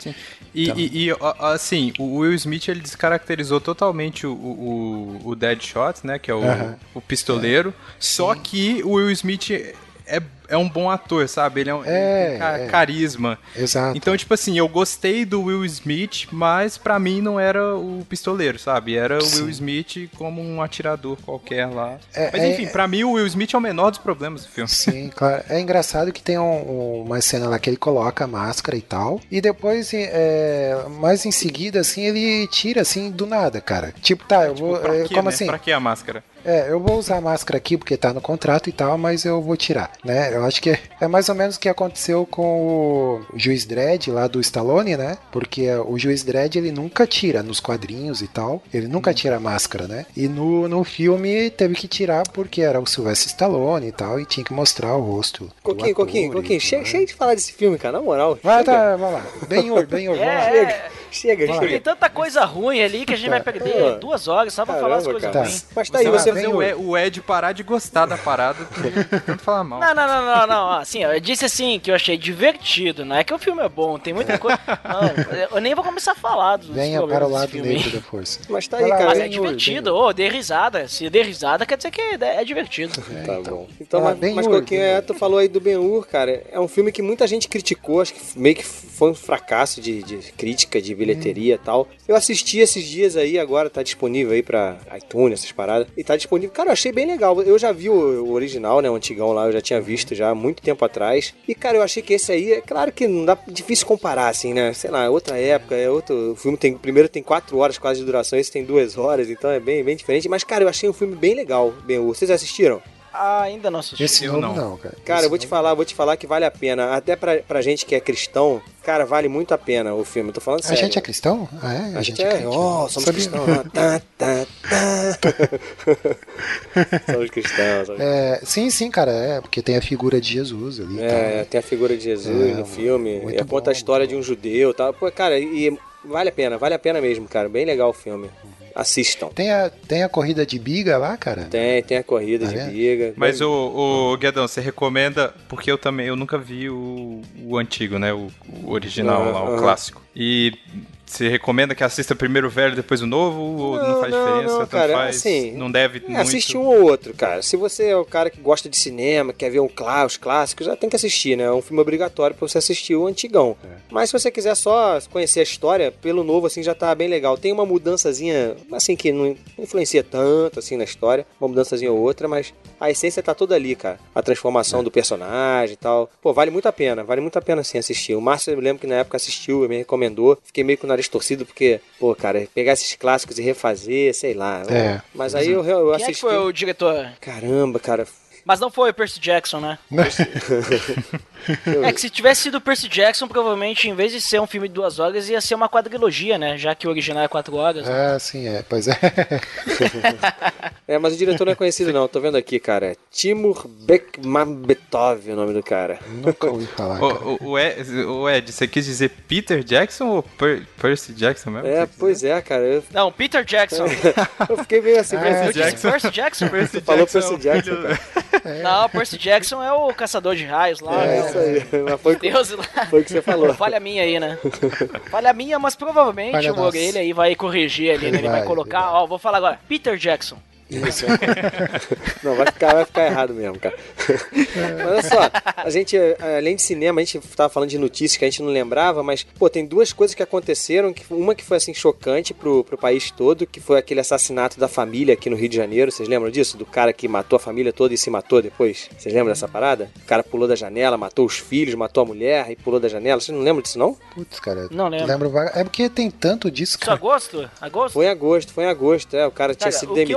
E, Então. e- e, assim, o Will Smith ele descaracterizou totalmente o, o, o Deadshot, né? Que é o, Aham. o pistoleiro. Só que o Will Smith é, é um bom ator, sabe? Ele é um, É, ele é. carisma. Exato. Então, tipo assim, eu gostei do Will Smith, mas pra mim não era o pistoleiro, sabe? Era o. Will Smith como um atirador qualquer lá. É, mas é- enfim, pra mim o Will Smith é o menor dos problemas do filme. Sim, claro. É engraçado que tem um- um- uma cena lá que ele coloca a máscara e tal. E depois, é, mais em seguida, assim, ele tira assim do nada, cara. Tipo, tá, eu vou. Pra é, quê, como né? assim? Pra que a máscara? É, eu vou usar a máscara aqui porque tá no contrato e tal, mas eu vou tirar, né? Eu acho que é, é mais ou menos o que aconteceu com o Juiz Dredd lá do Stallone, né? Porque o Juiz Dredd ele nunca tira nos quadrinhos e tal, ele nunca tira a máscara, né? E no, no filme teve que tirar porque era o Sylvester Stallone e tal, e tinha que mostrar o rosto. do Coquinho, ator Coquinho, Coquinho, chega, chega de falar desse filme, cara, na moral. Vai, chega, tá, vai lá. Benhur, vai lá. É, chega, tem chega. tanta coisa ruim ali que a gente vai perder duas horas só pra falar as Caramba, coisas cara. ruins. Mas tá aí, você fazer o Ed, parar de gostar da parada tanto falar mal. Não, não, não, não, não. Assim, eu disse assim que eu achei divertido. Não é que o filme é bom, tem muita coisa. Não, eu nem vou começar a falar dos Venha para o lado negro da força. Mas tá aí, cara. Mas é divertido, ô, dê risada. Se dê risada, quer dizer que é, é divertido. Tá bom. Então, Ah, mas, mas Hur. é, tu falou aí do Ben-Hur, cara. É um filme que muita gente criticou, acho que meio que foi um fracasso de, de crítica, de bilheteria e tal. Eu assisti esses dias aí, agora tá disponível aí pra iTunes, essas paradas. E tá disponível. Cara, eu achei bem legal. Eu já vi o, o original, né, o antigão lá, eu já tinha visto já há muito tempo atrás. E, cara, eu achei que esse aí, é claro que não dá difícil comparar, assim, né? Sei lá, é outra época, é outro. O filme tem. Primeiro tem quatro horas quase de duração, esse tem duas horas, então é bem, bem diferente. Mas, cara, eu achei um filme bem legal, Ben-Hur. Vocês assistiram? Ah, ainda não assisti. Esse Eu não. não, cara. Cara, Esse eu vou te falar, vou te falar que vale a pena. Até pra, pra gente que é cristão, cara, vale muito a pena o filme. Eu tô falando A sério. gente é cristão? Ah, é? A gente é. crente. Oh, somos Sabia. cristãos. Tá, tá, tá. somos cristãos. somos- É, sim, sim, cara, é, porque tem a figura de Jesus ali. É, tal. tem a figura de Jesus É, no filme. muito E conta bom, a história de um judeu e tal. Pô, cara, e vale a pena, vale a pena mesmo, cara. Bem legal o filme. Assistam. Tem a, tem a corrida de biga lá, cara? Tem, tem a corrida Tá de vendo? biga. Mas o, o Guedão, você recomenda, porque eu também, eu nunca vi o, o antigo, né? O, o original lá, o Aham. clássico. E você recomenda que assista primeiro o velho, depois o novo? Ou não, Não, faz não, diferença? não, cara, faz? assim, não deve É, muito. assiste um ou outro, cara. Se você é o cara que gosta de cinema, quer ver um clá, os clássicos, já tem que assistir, né? É um filme obrigatório pra você assistir o antigão. Mas se você quiser só conhecer a história, pelo novo, assim, já tá bem legal. Tem uma mudançazinha, assim, que não influencia tanto, assim, na história. Uma mudançazinha ou outra, mas a essência tá toda ali, cara. A transformação do personagem e tal. Pô, vale muito a pena. Vale muito a pena, sim, assistir. O Márcio, eu lembro que na época assistiu, me recomendou. Fiquei meio com o nariz torcido, porque, pô, cara, pegar esses clássicos e refazer, sei lá. É. Mas aí eu, eu Quem é que assisti. foi o diretor? Caramba, cara. Mas não foi o Percy Jackson, né? É que se tivesse sido o Percy Jackson, provavelmente, em vez de ser um filme de duas horas, ia ser uma quadrilogia, né? Já que o original é quatro horas. né? Ah, sim, é, pois é. É, mas o diretor não é conhecido, não. Tô vendo aqui, cara. Timur Bekmambetov é o nome do cara. Nunca ouvi falar. cara. O, o, o Ed, o Ed, você quis dizer Peter Jackson ou Per- Percy Jackson mesmo? É, pois é, cara. Eu, Não, Peter Jackson. eu fiquei meio assim. Ah, Percy Eu disse Jackson. Percy Jackson? Percy falou Jackson é Percy o Jackson, Não, Percy Jackson é o caçador de raios lá. É né? isso aí. Mas foi, Deus lá. foi o que você falou. Falha minha aí, né? Falha minha, mas provavelmente Falha o. Orelha aí vai corrigir ali, né? Ele vai, Vai, colocar, vai. ó, vou falar agora, Peter Jackson. Isso. Não, vai ficar, vai ficar errado mesmo, cara. Mas olha só, a gente, eh, além de cinema, a gente tava falando de notícias que a gente não lembrava, mas, pô, tem duas coisas que aconteceram, que uma que foi, assim, chocante pro, pro país todo, que foi aquele assassinato da família aqui no Rio de Janeiro, vocês lembram disso? Do cara que matou a família toda e se matou depois? Vocês lembram dessa parada? O cara pulou da janela, matou os filhos, matou a mulher e pulou da janela. Vocês não lembram disso, não? Putz, cara. Não lembro. vaga- É porque tem tanto disso, Isso é cara. agosto? Agosto? Foi em agosto, foi em agosto, é, o cara tinha Cara, sido o, que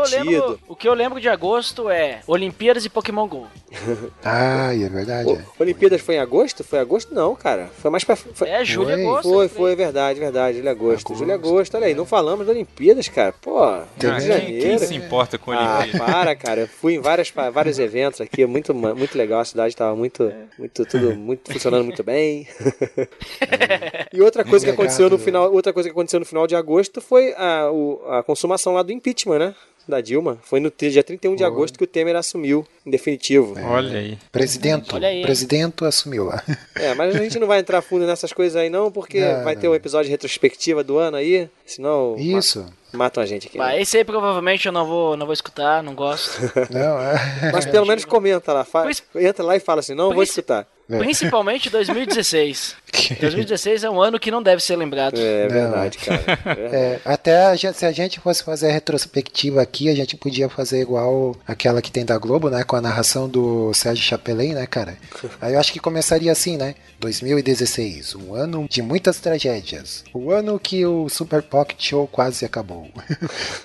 eu o que eu lembro de agosto é Olimpíadas e Pokémon GO. Ai, é verdade. O- é. Olimpíadas foi em agosto? Foi em agosto? Não, cara. Foi mais pra. Foi... É, julho e Foi, agosto. Foi, ele foi, é verdade, verdade. Julho e agosto. Julho e agosto, olha aí, não falamos da Olimpíadas, cara. Pô, Rio Ah, de quem, Janeiro. quem se importa com Ah, Olimpíada? para, cara. Eu fui em várias, vários eventos aqui, é muito, muito legal. A cidade tava muito, muito, tudo muito, funcionando muito bem. e outra coisa que aconteceu no né? final, outra coisa que aconteceu no final de agosto foi a, o- a consumação lá do impeachment, né? Da Dilma. Foi no dia 31 de Foi. agosto que o Temer assumiu, em definitivo. Olha aí. Presidente. Olha aí. Presidente assumiu lá. É, mas a gente não vai entrar fundo nessas coisas aí não, porque Não, vai não. ter um episódio de retrospectiva do ano aí, senão Isso. ma- matam a gente aqui. né? Mas esse aí provavelmente eu não vou, não vou escutar, não gosto. Não, é. Mas pelo menos comenta lá, fa- Pois- entra lá e fala assim, não vou escutar. É. Principalmente 2016. 2016 é um ano que não deve ser lembrado. É Não. verdade, cara. É verdade. É, até a gente- se a gente fosse fazer a retrospectiva aqui, a gente podia fazer igual aquela que tem da Globo, né? Com a narração do Sérgio Chapelin, né, cara? Aí eu acho que começaria assim, né? 2016, um ano de muitas tragédias. O ano que o Super Pocket Show quase acabou.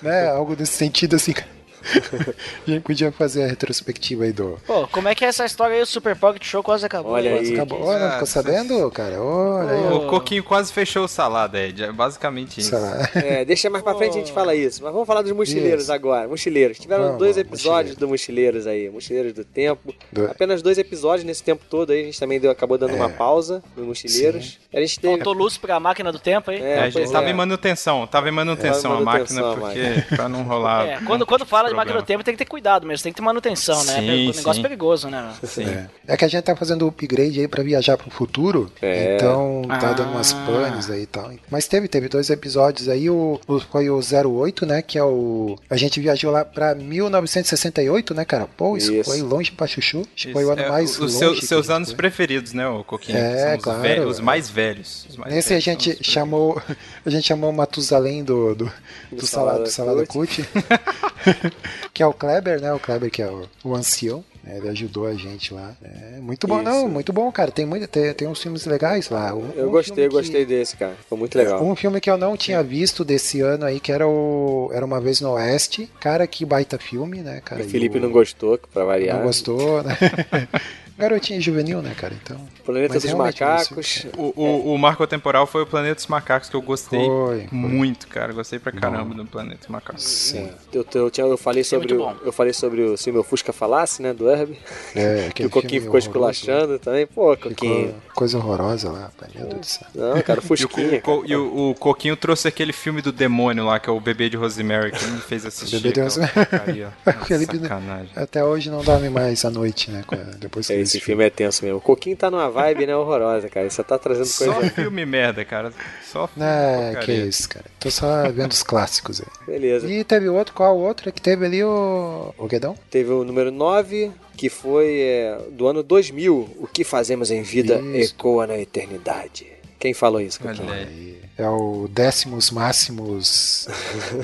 né? Algo desse sentido assim. cara. A gente podia fazer a retrospectiva aí do. Pô, como é que é essa história aí? O Super Pocket Show quase acabou. Olha Quase aí. Acabou. Olha, não ficou sabendo, cara? Olha aí. O Coquinho quase fechou o salada, Ed. É basicamente isso. É, deixa mais pra frente a gente fala isso. Mas vamos falar dos mochileiros Isso. agora. Mochileiros. Tiveram Vamos, dois episódios do Mochileiros aí. Mochileiros do Tempo. Do- Apenas dois episódios nesse tempo todo aí. A gente também deu, acabou dando uma pausa no Mochileiros. A gente teve. Faltou luz pra máquina do tempo aí. É, É, a gente tava é. em manutenção, tava em manutenção É, a máquina, manutenção a porque pra não rolar. É, quando, quando fala de máquina do tempo tem que ter cuidado mesmo, tem que ter manutenção, né? Sim, É um negócio sim. perigoso, né? Sim. É. É que a gente tá fazendo o upgrade aí pra viajar pro futuro. É. Então tá Ah. dando umas panes aí e tal. Mas teve, teve dois episódios aí. O, o- foi o 08, né? Que é o. A gente viajou lá pra 1968, né, cara? Pô, isso, Isso. foi longe pra chuchu. Que foi o Isso, ano é, mais os longe. seus, a anos foi. preferidos, né, o Coquinho? É, São os, claro. ve- os mais velhos. Os mais Nesse a velhos são gente chamou. A gente chamou o Matusalém do, do, do, salada, do Salada Cut. que é o Kleber, né? O Kleber que é o, o ancião. né, Ele ajudou a gente lá. É muito bom, Isso. não, muito bom, cara. Tem, muito, tem, tem uns filmes legais lá. Um- Eu um gostei, que- gostei desse, cara. Foi muito legal. Um filme que eu não tinha visto desse ano aí, que era o Era Uma Vez no Oeste. Cara, que baita filme, né, cara? o Felipe o- não gostou, pra variar. Não gostou, né? Garotinho juvenil, né, cara? Então. Planeta Mas dos realmente, Macacos. isso- O, o, o Marco Temporal foi o Planeta dos Macacos que eu gostei Foi, foi. muito, cara. Gostei pra caramba do Planeta dos Macacos. Sim. Eu, eu, tinha- eu falei é sobre muito o, eu falei sobre o Se Meu Fusca Falasse, né, do Herb. É, Que o Coquinho ficou horroroso, esculachando também. Pô, né? Coquinho. Ficou coisa horrorosa lá, pai. Meu Deus do céu. Não, cara, o E, o, Fusquinha. E o- o Coquinho trouxe aquele filme do demônio lá, que é o Bebê de Rosemary, que me fez assistir. Bebê de Rosemary. O Felipe- Sacanagem. Até hoje não dorme mais à noite, né? Depois que É, esse filme é tenso mesmo. O Coquinho tá numa vibe, né, horrorosa, cara. Você tá trazendo Só coisa. filme merda, cara. Só filme É, que porcaria. isso, cara. Tô só vendo os clássicos aí. Beleza. E teve outro, qual outro que teve ali o. O Guedão? Teve o número 9, que foi é, do ano 2000. O que fazemos em vida Isso. ecoa na eternidade. Quem falou isso, Olha Coquinho? aí. É o Décimos Máximos.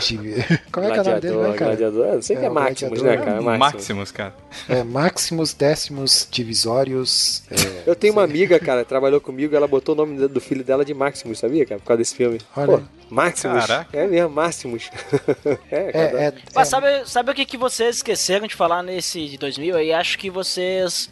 de- Como é que é o nome dele, né, cara? gladiador. Eu sei que É, é Maximus, né, cara? Maximus. Maximus, cara. É Máximos Décimos Divisórios. é, Eu tenho uma amiga, cara, que trabalhou comigo, ela botou o nome do filho dela de Maximus, sabia, cara? Por causa desse filme. Olha. Pô, Maximus. Caraca. É mesmo, Maximus. é, é, cara. é, Mas é- sabe, sabe o que, que vocês esqueceram de falar nesse de 2000 aí? Acho que vocês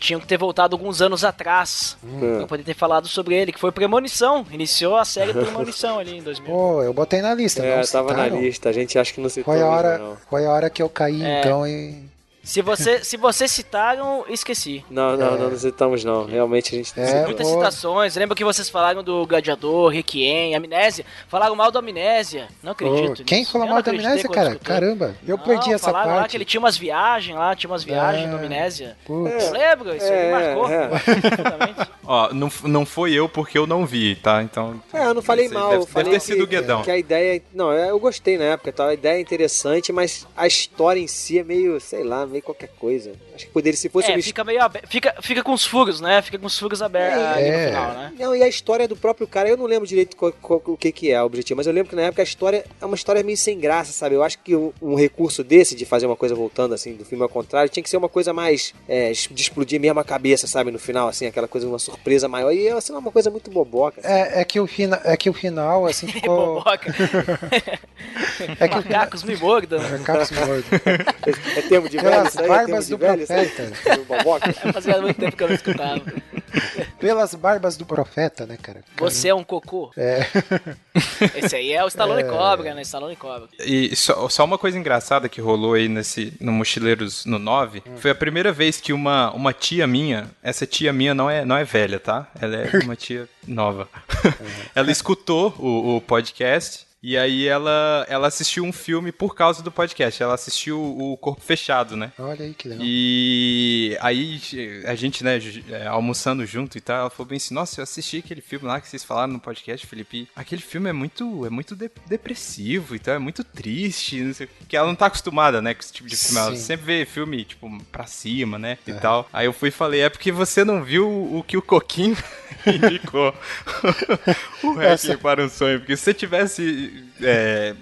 tinham que ter voltado alguns anos atrás Hum. pra poder ter falado sobre ele, que foi Premonição. Iniciou a série Premonição ali em 2000. Pô, eu botei na lista. É, não tava na citaram? lista. A gente acha que não citou Foi a mesmo, hora, não. foi a hora que eu caí, É. então, e. Se, você, se vocês citaram, esqueci. Não, não, não, não citamos não. Realmente a gente não É. Muitas pô. citações. Lembra que vocês falaram do Gladiador, Requiem, Amnésia? Falaram mal do Amnésia. Não acredito. Pô, quem nisso. falou Eu mal não da amnésia, cara? escutei. Caramba, eu Não, perdi essa falaram lá parte. que ele tinha umas viagens lá, tinha umas viagens Ah. no Amnésia. Putz. Eu lembro, isso É, me marcou. é. Ó, não, não foi eu porque eu não vi, tá? Então. É, eu não falei sei, mal. Deve, eu falei deve ter sido o que, Guedão. que a ideia. Não, é, eu gostei na época, tá? a ideia é interessante, mas a história em si é meio, sei lá, meio qualquer coisa. Acho que poderia, se fosse É, uma fica meio aberto. Fica, fica com os furos, né? Fica com os furos abertos É, ali é. no final, né? Não, e a história do próprio cara, eu não lembro direito qual- qual- o que, que é o objetivo, mas eu lembro que na época a história é uma história meio sem graça, sabe? Eu acho que um, um recurso desse, de fazer uma coisa voltando assim, do filme ao contrário, tinha que ser uma coisa mais é, de explodir mesmo a cabeça, sabe? No final, assim, aquela coisa, uma surpresa maior. E assim, é uma coisa muito boboca. assim. É, é que o fina, é que o final assim ficou. Boboca. é que o final. Macacos me mordam. Macacos mortos. É termo de velho Pelas? É barbas do velho isso aí? profeta. Boboca? Fazia muito tempo que eu não escutava. Pelas barbas do profeta, né, cara? Você é um cocô. É. Esse aí é o Stallone Cobra, né? Stallone Cobra. E só, só uma coisa engraçada que rolou aí nesse, no Mochileiros no 9, foi a primeira vez que uma, uma tia minha, essa tia minha não é, não é velha, tá? Ela é uma tia nova. ela escutou o, o podcast e aí ela, ela assistiu um filme por causa do podcast. Ela assistiu o Corpo Fechado, né? Olha aí que legal. E aí a gente, né, é, almoçando junto e tal, ela falou bem assim, nossa, eu assisti aquele filme lá que vocês falaram no podcast, Felipe. Aquele filme é muito, é muito de- depressivo e tal, é muito triste, não sei que ela não tá acostumada, né, com esse tipo de filme. Ela Sim. sempre vê filme, tipo, pra cima, né, e tal. Aí eu fui e falei, é porque você não viu o que o Coquinho indicou. o Essa- para um sonho, porque se você tivesse é,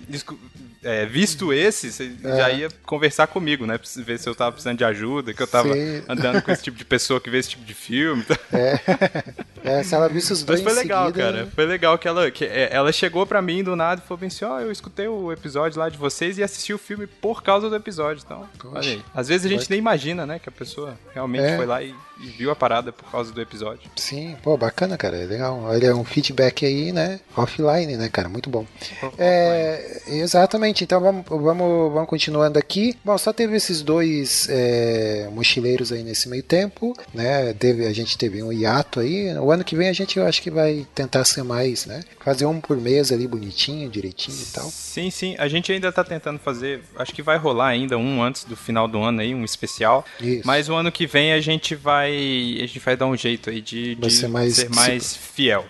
é, visto esse, você já ia conversar comigo, né? Ver se eu tava precisando de ajuda, que eu tava Sim. andando com esse tipo de pessoa que vê esse tipo de filme. É, se ela visse os dois Mas foi legal, seguida, cara. Foi legal que ela, que é, ela chegou pra mim do nada e falou bem assim: ó, eu escutei o episódio lá de vocês e assisti o filme por causa do episódio. Então, Poxa. olha aí. Às vezes a gente Poxa. nem imagina, né, que a pessoa realmente É. foi lá e, e viu a parada por causa do episódio. Sim, pô, bacana, cara. É legal. Olha, um feedback aí, né? Offline, né, cara? Muito bom. É, exatamente. Então vamos, vamos, vamos continuando aqui. Bom, só teve esses dois é, mochileiros aí nesse meio tempo, né? Teve, a gente teve um hiato aí. O ano que vem a gente eu acho que vai tentar ser mais, né? Fazer um por mês ali bonitinho, direitinho e tal. Sim, sim. A gente ainda tá tentando fazer. Acho que vai rolar ainda um antes do final do ano aí, um especial. Isso. Mas o ano que vem a gente vai. A gente vai dar um jeito aí de, de ser mais ser mais fiel.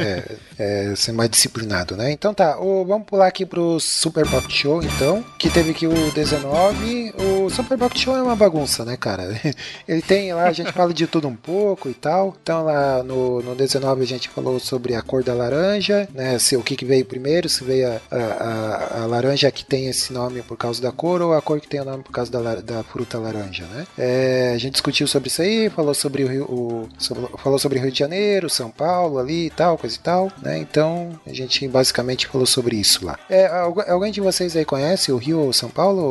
É, é, ser mais disciplinado, né? Então tá, o- vamos pular aqui pro Super Pocket Show, então, que teve aqui o 19. O Super Pocket Show é uma bagunça, né, cara? Ele tem lá, a gente fala de tudo um pouco e tal. Então lá no, no 19 a gente falou sobre a cor da laranja, né? Se o que, que veio primeiro, se veio a, a, a- laranja que tem esse nome por causa da cor ou a cor que tem o nome por causa da, da fruta laranja, né? É, a gente discutiu sobre isso aí, falou sobre o o- sobre- falou sobre Rio de Janeiro, São Paulo ali e tal, coisa e tal, né? Então a gente basicamente falou sobre isso lá. É, algu- alguém de vocês aí conhece o Rio ou São Paulo,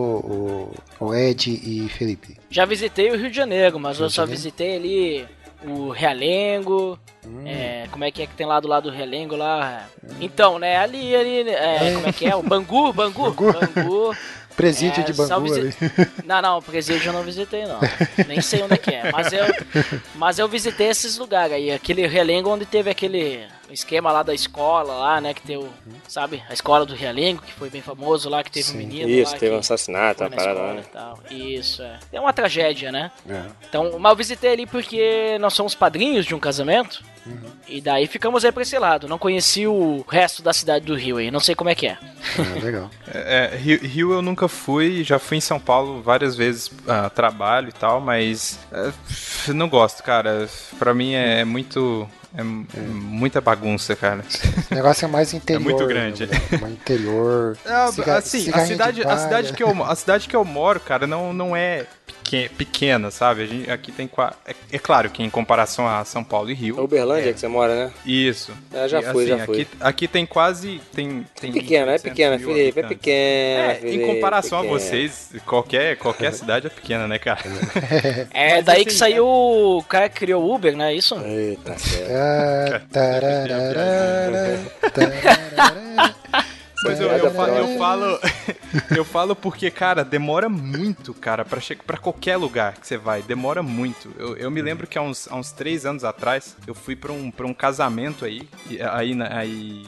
o, o Ed e Felipe? Já visitei o Rio de Janeiro, mas eu só Janeiro? visitei ali o Realengo. Hum. é, como é que é que tem lá do lado do Realengo lá? Então, né, ali, ali, é, É. como é que é? O Bangu, Bangu, Bangu. Bangu. Presídio É, de Bangu visi- Não, não, o presídio eu não visitei, não. Nem sei onde é que é. Mas eu, mas eu visitei esses lugares aí. Aquele Realengo onde teve aquele esquema lá da escola lá, né? Que tem o, sabe? A escola do Realengo, que foi bem famoso lá, que teve Sim. um menino Isso, lá teve um assassinato, uma parada lá, né? tal. Isso, é. É uma tragédia, né? É. Então, mas eu visitei ali porque nós somos padrinhos de um casamento. E daí ficamos aí pra esse lado. Não conheci o resto da cidade do Rio aí. Não sei como é que é. É, legal. É, é, Rio, Rio eu nunca fui, já fui em São Paulo várias vezes a trabalho e tal, mas é, não gosto, cara. Pra mim é muito. É, muita bagunça, cara. O negócio é mais interior. muito grande. né? Mais interior. É, ciga- assim, a cidade, a, cidade que eu, a cidade que eu moro, cara, não, não é peque- pequena, sabe? A gente, aqui tem. É, é claro que em comparação a São Paulo e É Rio. Uberlândia que você mora, né? Isso. É, já E, fui, já fui. Aqui, aqui tem quase. Tem, tem Pequena, é 800 pequena, Felipe, é pequena. É, Felipe, em comparação pequena. a vocês, qualquer, qualquer cidade é pequena, né, cara? É daí assim, que saiu o cara que criou o Uber, né? Isso? Eita, certo. Mas eu, Piada eu, falo, eu falo, eu falo porque, cara, demora muito, cara, pra chegar para qualquer lugar que você vai, demora muito. Eu, eu me lembro que há uns, há uns três anos atrás eu fui pra um, pra um casamento aí, e aí, aí,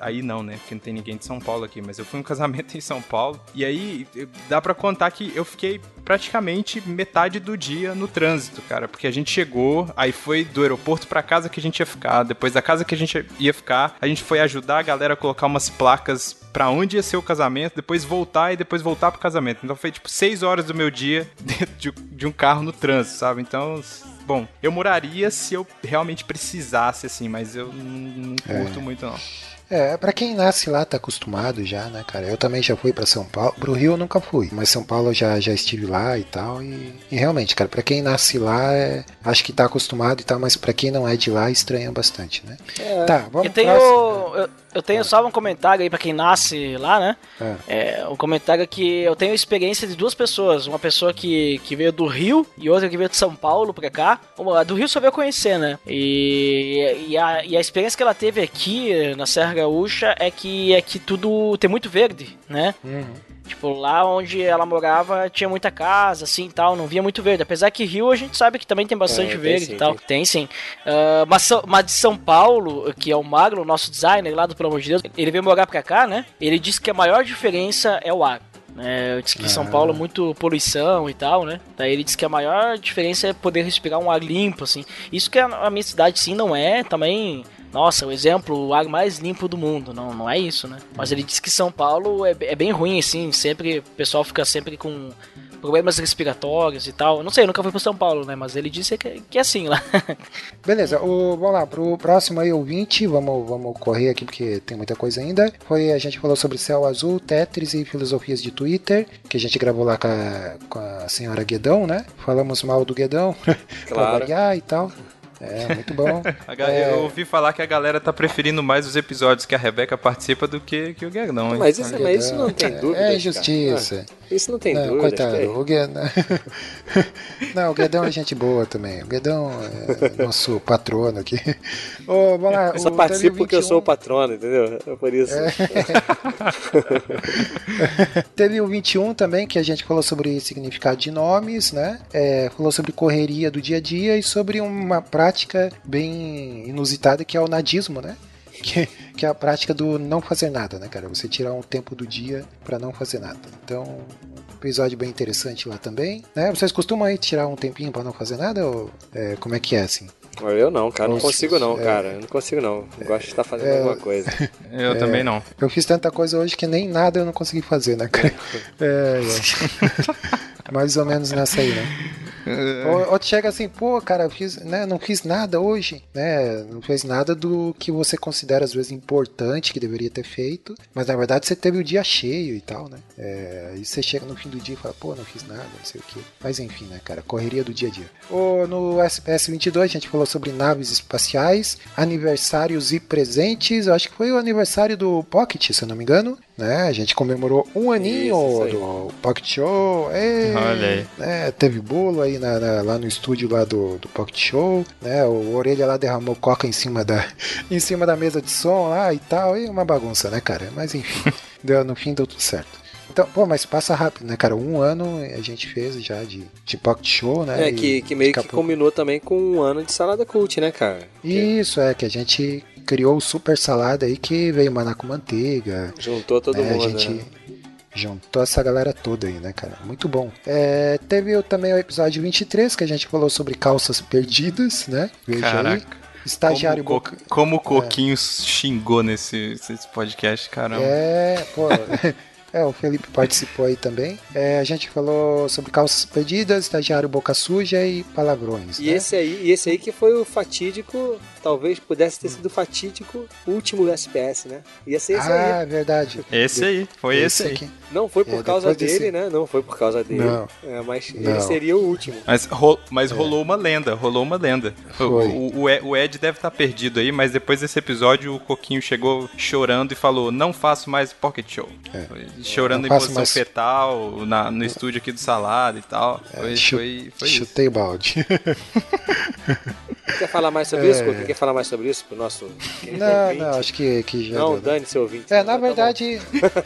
aí não, né? Porque não tem ninguém de São Paulo aqui, mas eu fui um casamento em São Paulo e aí dá pra contar que eu fiquei praticamente metade do dia no trânsito, cara, porque a gente chegou, aí foi do aeroporto pra casa que a gente ia ficar, depois da casa que a gente ia ficar, a gente foi ajudar a galera a colocar umas placas pra onde ia ser o casamento, depois voltar e depois voltar pro casamento. Então foi tipo seis horas do meu dia dentro de, de um carro no trânsito, sabe? Então, bom, eu moraria se eu realmente precisasse, assim, mas eu não, não curto muito, não. É, pra quem nasce lá tá acostumado já, né, cara? Eu também já fui pra São Paulo. Pro Rio eu nunca fui, mas São Paulo eu já, já estive lá e tal. E, e realmente, cara, pra quem nasce lá, é, acho que tá acostumado e tal, mas pra quem não é de lá, estranha bastante, né? Tá, vamos Eu tenho, próximo. eu, eu tenho só um comentário aí pra quem nasce lá, né? É. É, um comentário que eu tenho experiência de duas pessoas. Uma pessoa que, que veio do Rio e outra que veio de São Paulo pra cá. Uma, a do Rio só veio conhecer, né? E, e, a, e a experiência que ela teve aqui na Serra Gaúcha é que, é que tudo tem muito verde, né? Uhum. Tipo, lá onde ela morava tinha muita casa, assim tal, não via muito verde. Apesar que Rio a gente sabe que também tem bastante É, tem verde sim, e tal. tem. Tem, sim. Ah, mas, São- mas de São Paulo, que é o Magro, o nosso designer lá do Pelo Amor de Deus, ele veio morar pra cá, né? Ele disse que a maior diferença é o ar. É, eu disse que São Ah. Paulo é muito poluição e tal, né? Daí ele disse que a maior diferença é poder respirar um ar limpo, assim. Isso que a minha cidade, sim, não é também. Nossa, o exemplo, o ar mais limpo do mundo. Não, não é isso, né? Mas ele disse que São Paulo é, é bem ruim, assim. Sempre, o pessoal fica sempre com problemas respiratórios e tal. Não sei, eu nunca fui pra São Paulo, né? Mas ele disse que, que é assim lá. Beleza, o, vamos lá, pro próximo aí, ouvinte, vamos, vamos correr aqui porque tem muita coisa ainda. Foi, a gente falou sobre céu azul, Tetris e filosofias de Twitter, que a gente gravou lá com a, com a senhora Guedão, né? Falamos mal do Guedão, pra Claro. variar e tal. É, muito bom. É. Eu ouvi falar que a galera tá preferindo mais os episódios que a Rebeca participa do que, que o Guedão, hein? Mas isso, mas isso não tem É, dúvida. É injustiça. Isso não tem Não, dúvida. coitado, o Guedão. Não, o Guedão é gente boa também. O Guedão é nosso patrono aqui. Ô, vamos lá. Eu só participo porque eu 21 sou o patrono, entendeu? É por isso. Teve o 21 também, que a gente falou sobre significado de nomes, né? É, falou sobre correria do dia a dia e sobre uma prática bem inusitada que é o nadismo, né? Que, que é a prática do não fazer nada, né, cara? Você tirar um tempo do dia pra não fazer nada. Então, um episódio bem interessante lá também, né? Vocês costumam aí tirar um tempinho pra não fazer nada ou é, como é que é assim? Eu não, cara. Não consigo não, é. cara. Eu não consigo não. Eu gosto de estar fazendo É. alguma coisa. Eu também não. Eu fiz tanta coisa hoje que nem nada eu não consegui fazer, né, cara? É, é. Mais ou menos nessa aí, né? Ou, ou tu chega assim, pô, cara, fiz, né, não fiz nada hoje, né? Não fez nada do que você considera às vezes importante que deveria ter feito, mas na verdade você teve o dia cheio e tal, né? É, aí você chega no fim do dia e fala, pô, não fiz nada, não sei o quê. Mas enfim, né, cara, correria do dia a dia. Ou no SPS 22 a gente falou sobre naves espaciais, aniversários e presentes. Eu acho que foi o aniversário do Pocket, se eu não me engano. Né? A gente comemorou um aninho do Pocket Show. Ê, Olha aí. né, teve bolo aí na- na- lá no estúdio lá do, do Pocket Show, né? O Orelha lá derramou coca em cima da em cima da mesa de som lá e tal, e uma bagunça, né, cara? Mas enfim, deu, no fim deu tudo certo. Então, pô, mas passa rápido, né, cara? Um ano a gente fez já de, de Pocket Show, né? É, E que, que meio que combinou também com um ano de salada cult, né, cara? Isso, é, que a gente criou o Super Salada aí que veio maná com manteiga, Juntou todo né, mundo, a gente né? juntou essa galera toda aí, né, cara? Muito bom. É, teve também o episódio 23, que a gente falou sobre calças perdidas, né? Veja aí. Caraca. Estagiário como, o Boca. Co- como o Coquinho xingou nesse, nesse podcast, caramba. É, pô. É, o Felipe participou aí também. É, a gente falou sobre calças perdidas, estagiário boca suja e palavrões. E né? esse aí, e esse aí que foi o fatídico, talvez pudesse ter sido o fatídico último SPS, né? Ia ser esse ah, aí. é verdade. Esse aí, foi esse, aí. aqui. Não foi por É, causa depois desse- dele, né? Não foi por causa dele. Não. É, mas ele Não. seria o último. Mas, ro- mas rolou uma lenda, rolou uma lenda. O, Foi. o- o Ed- o Ed deve estar perdido aí, mas depois desse episódio o Coquinho chegou chorando e falou: Não faço mais Pocket Show. Foi Chorando em posição mais- fetal na- no estúdio aqui do Salada e tal. Foi, Chu- foi, foi isso. Chutei o balde. Quer falar mais sobre isso? Coquinho? Quer falar mais sobre isso pro nosso É. não, ouvinte? não, acho que, que já. Não, né? dane seu ouvinte. É, na Tá bom. verdade,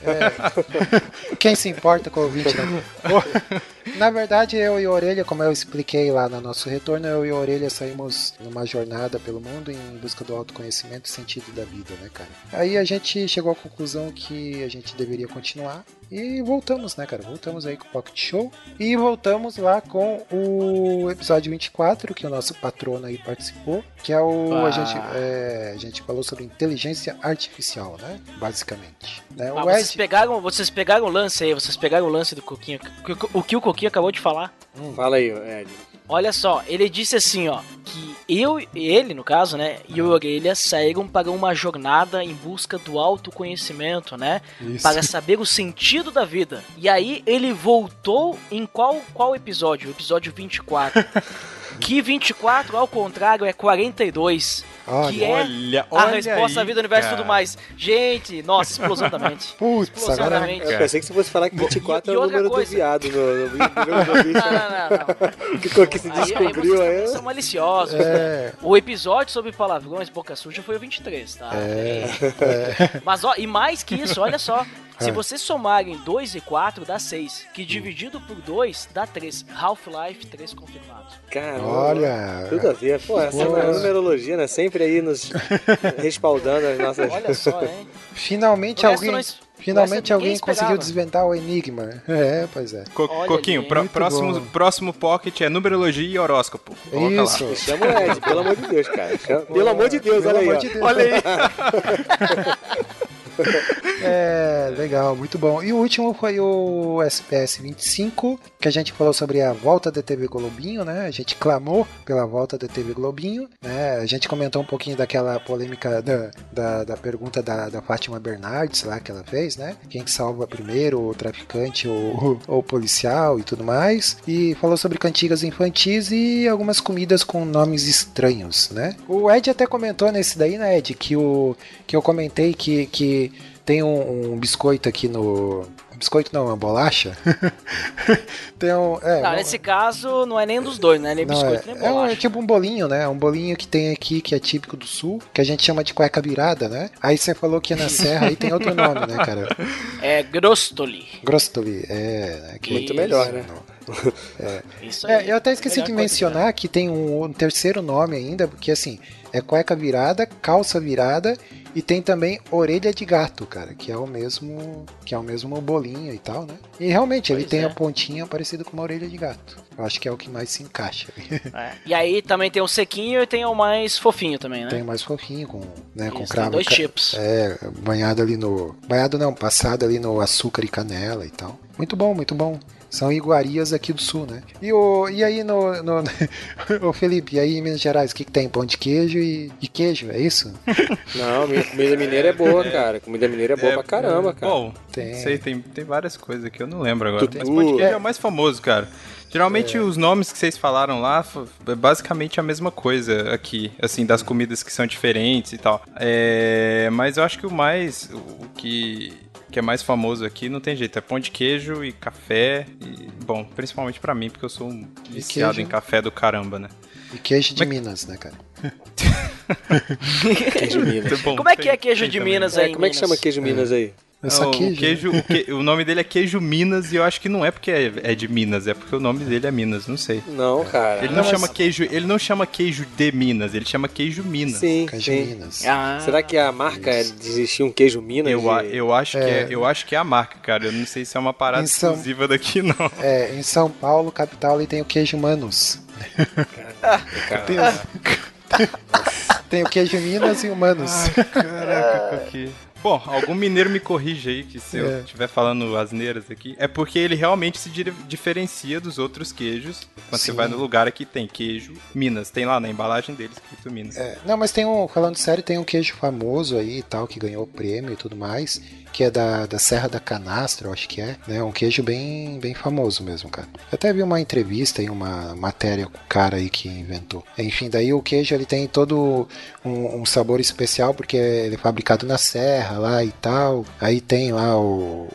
é, quem se importa com o ouvinte, né? Na verdade, eu e a Orelha, como eu expliquei lá no nosso retorno, eu e a Orelha saímos numa jornada pelo mundo em busca do autoconhecimento e sentido da vida, né, cara? Aí a gente chegou à conclusão que a gente deveria continuar e voltamos, né, cara? Voltamos aí com o Pocket Show e voltamos lá com o episódio 24, que o nosso patrono aí participou, que é o. A, Ah. gente, é, a gente falou sobre inteligência artificial, né? Basicamente. Né? Ah, O vocês, Ed. pegaram, vocês pegaram o lance aí, vocês pegaram o lance do Coquinho. O que- O que o Coquinho acabou de falar. Fala aí, Ed. Olha só, ele disse assim, ó, que eu, ele no caso, né, e o Orelha saíram para uma jornada em busca do autoconhecimento, né, Isso. para saber o sentido da vida. E aí ele voltou em qual qual episódio? O episódio 24. que 24, ao contrário, é 42. Olha, que é Olha, a olha resposta à vida, universo e tudo mais. Gente, nossa, explosão da mente. Putz, Explosão agora. da mente. Eu Cara. pensei que você fosse falar que 24 E- e é o número coisa- do viado no, no, no. Não, não, não, não. O que Coquinho se Aí, aí descobriu aí. também são maliciosos. É, O episódio sobre palavrões boca suja foi o 23, tá? é, Mas ó, e mais que isso, olha só. Se É. vocês somarem 2 e 4, dá 6. Que dividido por 2 dá 3. Half-Life 3 confirmado. Caramba. olha. Tudo a ver. Pô, essa Pô. numerologia, né? Sempre aí nos respaldando as nossas. Olha só, hein? Finalmente resto alguém. nós- o Finalmente alguém conseguiu desvendar o enigma. É, pois é. Co- Olha Coquinho, muito próximo, bom. próximo pocket é numerologia e horóscopo. Coloca Isso. lá. Chama o Ed, pelo amor de Deus, cara. Chama- Pelo amor de Deus, Pelo olha aí. de Deus. Olha aí. É, legal, muito bom. E o último foi o SPS 25, que a gente falou sobre a volta da TV Globinho, né? A gente clamou pela volta da TV Globinho, né? A gente comentou um pouquinho daquela polêmica da, da, da pergunta da, da Fátima Bernardes lá que ela fez, né? Quem que salva primeiro, o traficante ou, o policial e tudo mais. E falou sobre cantigas infantis e algumas comidas com nomes estranhos, né? O Ed até comentou nesse daí, né, Ed, que, o, que eu comentei que, que tem um, um biscoito aqui no. Biscoito não, uma bolacha. tem um. É, Não, um- nesse caso, não é nem dos dois, né? Nem não, biscoito, é, nem é um- bolacha. é tipo um bolinho, né? Um bolinho que tem aqui, que é típico do sul, que a gente chama de cueca virada, né? Aí você falou que é na serra, aí tem outro nome, né, cara? É grostoli. Grostoli, é. né, Muito melhor, né? Isso aí. É, eu até esqueci Melhor de coisa mencionar que tem um, um terceiro nome ainda, porque assim, é cueca virada, calça virada e tem também orelha de gato, cara, que é o mesmo, que é o mesmo bolinho e tal, né? E realmente ele Pois tem é. a pontinha parecida com uma orelha de gato. Eu acho que é o que mais se encaixa. É. E aí também tem o sequinho e tem o mais fofinho também, né? tem o mais fofinho com, né, com Isso, cravo. tem dois tipos. É, banhado ali no, banhado não, passado ali no açúcar e canela e tal. Muito bom, muito bom. São iguarias aqui do sul, né? E, o, e aí no. no ô Felipe, e aí em Minas Gerais, o que, que tem? Pão de queijo e, e queijo, é isso? Não, minha comida mineira é boa, cara. Comida mineira é boa pra caramba, cara. Bom, Tem. sei, tem, tem várias coisas aqui, eu não lembro agora. Tutu. Mas pão de queijo é o mais famoso, cara. Geralmente os nomes que vocês falaram lá é basicamente a mesma coisa aqui, assim, das comidas que são diferentes e tal. É, mas eu acho que o mais, o que, que é mais famoso aqui não tem jeito, é pão de queijo e café. E, bom, principalmente pra mim, porque eu sou um viciado em café do caramba, né? E queijo de Mas- Minas, né, cara? Queijo Minas. Bom, Como é que é queijo tem de. Minas É, aí? em como é que Minas? chama queijo Minas aí? É só Não, queijo. O, queijo o, que- o nome dele é queijo Minas e eu acho que não é porque é, é de Minas, é porque o nome dele é Minas, não sei. Não, cara. Ele não, Não, mas- chama queijo, ele não chama queijo de Minas, ele chama queijo Minas. Sim, Queijo de sim. Minas. Ah, Será que a marca é de existir um queijo Minas? Eu, a- e- eu acho que É. é, eu acho que é a marca, cara. Eu não sei se é uma parada Em São- exclusiva daqui não. É, em São Paulo, capital, ele tem o queijo Manos. Tem, tem o queijo Minas e o Manos. Caraca, que... Bom, algum mineiro me corrige aí, que se É. eu estiver falando asneiras aqui. É porque ele realmente se di- diferencia dos outros queijos. Quando você Sim. vai no lugar aqui tem queijo Minas. Tem lá na embalagem dele escrito Minas. É, não, mas tem um, falando sério, tem um queijo famoso aí e tal, que ganhou prêmio e tudo mais, que é da, da Serra da Canastra, eu acho que é, né? Um queijo bem, bem famoso mesmo, cara. Eu até vi uma entrevista e uma matéria com o cara aí que inventou. Enfim, daí o queijo ele tem todo um, um sabor especial, porque ele é fabricado na serra lá e tal. Aí tem lá o.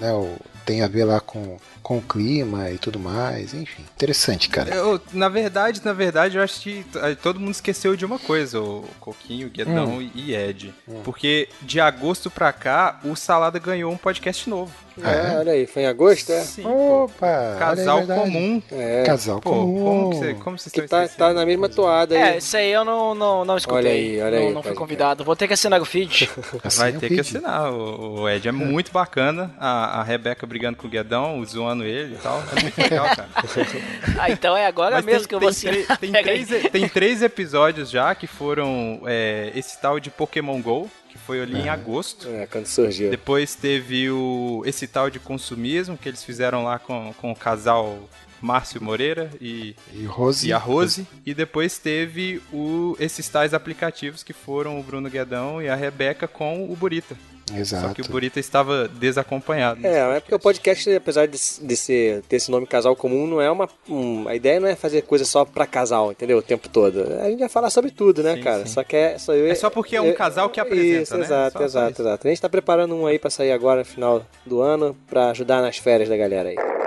Né, o tem a ver lá com, com o clima e tudo mais, enfim. Interessante, cara. Eu, na verdade, na verdade, eu acho que todo mundo esqueceu de uma coisa, o Coquinho, o Guedão Hum. e Ed. Porque de agosto pra cá, o Salada ganhou um podcast novo. É, olha aí, foi em agosto, é? Sim. Opa! aí, Casal comum. É. Casal Pô, comum. como, que cê- como vocês Que estão tá, tá na mesma toada aí. É, isso aí eu não, não, não escutei. Olha aí, olha não, aí, não fui convidado. Vou ter que assinar o feed. Vai ter que feed. assinar, o, o Ed. É muito bacana. A, a Rebeca brigando com o Guedão, zoando ele e tal. É muito legal, cara. ah, então é agora Mas mesmo tem, que eu vou tre- tem aí. três, tem três episódios já que foram é, esse tal de Pokémon GO, que foi ali em agosto. É, quando surgiu. Depois teve o, esse tal de consumismo que eles fizeram lá com, com o casal Márcio Moreira e, E Rose. e a Rose. E depois teve o, esses tais aplicativos que foram o Bruno Guedão e a Rebeca com o Burita. Exato. Só que o Burita estava desacompanhado. É, é porque o podcast, apesar de, de ser, ter esse nome casal comum, não é uma. um- a ideia não é fazer coisa só pra casal, entendeu? O tempo todo. A gente vai falar sobre tudo, né, Sim, cara? sim. Só que é. Só, eu, É só porque é um casal que apresenta, Isso, né? exato, Só- só exato, isso. exato. A gente tá preparando um aí pra sair agora no final do ano, pra ajudar nas férias da galera aí.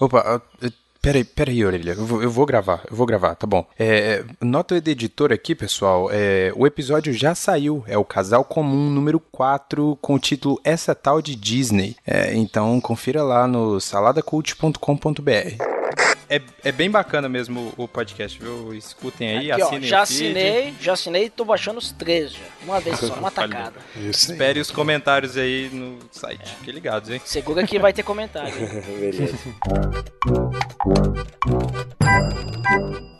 Opa, peraí, peraí, Orelha. Eu vou, eu vou gravar, eu vou gravar, tá bom. É, nota do editor aqui, pessoal. É, o episódio já saiu. É o Casal Comum número 4, com o título Essa Tal de Disney. É, então confira lá no saladacult.com.br. É, é bem bacana mesmo o podcast, viu? Escutem aí, Aqui, ó, assinem já o feed. assinei, já assinei e tô baixando os três já. Uma vez só, uma tacada. Espere os comentários aí no site. Fiquem ligados, hein? Segura que vai ter comentário. Beleza.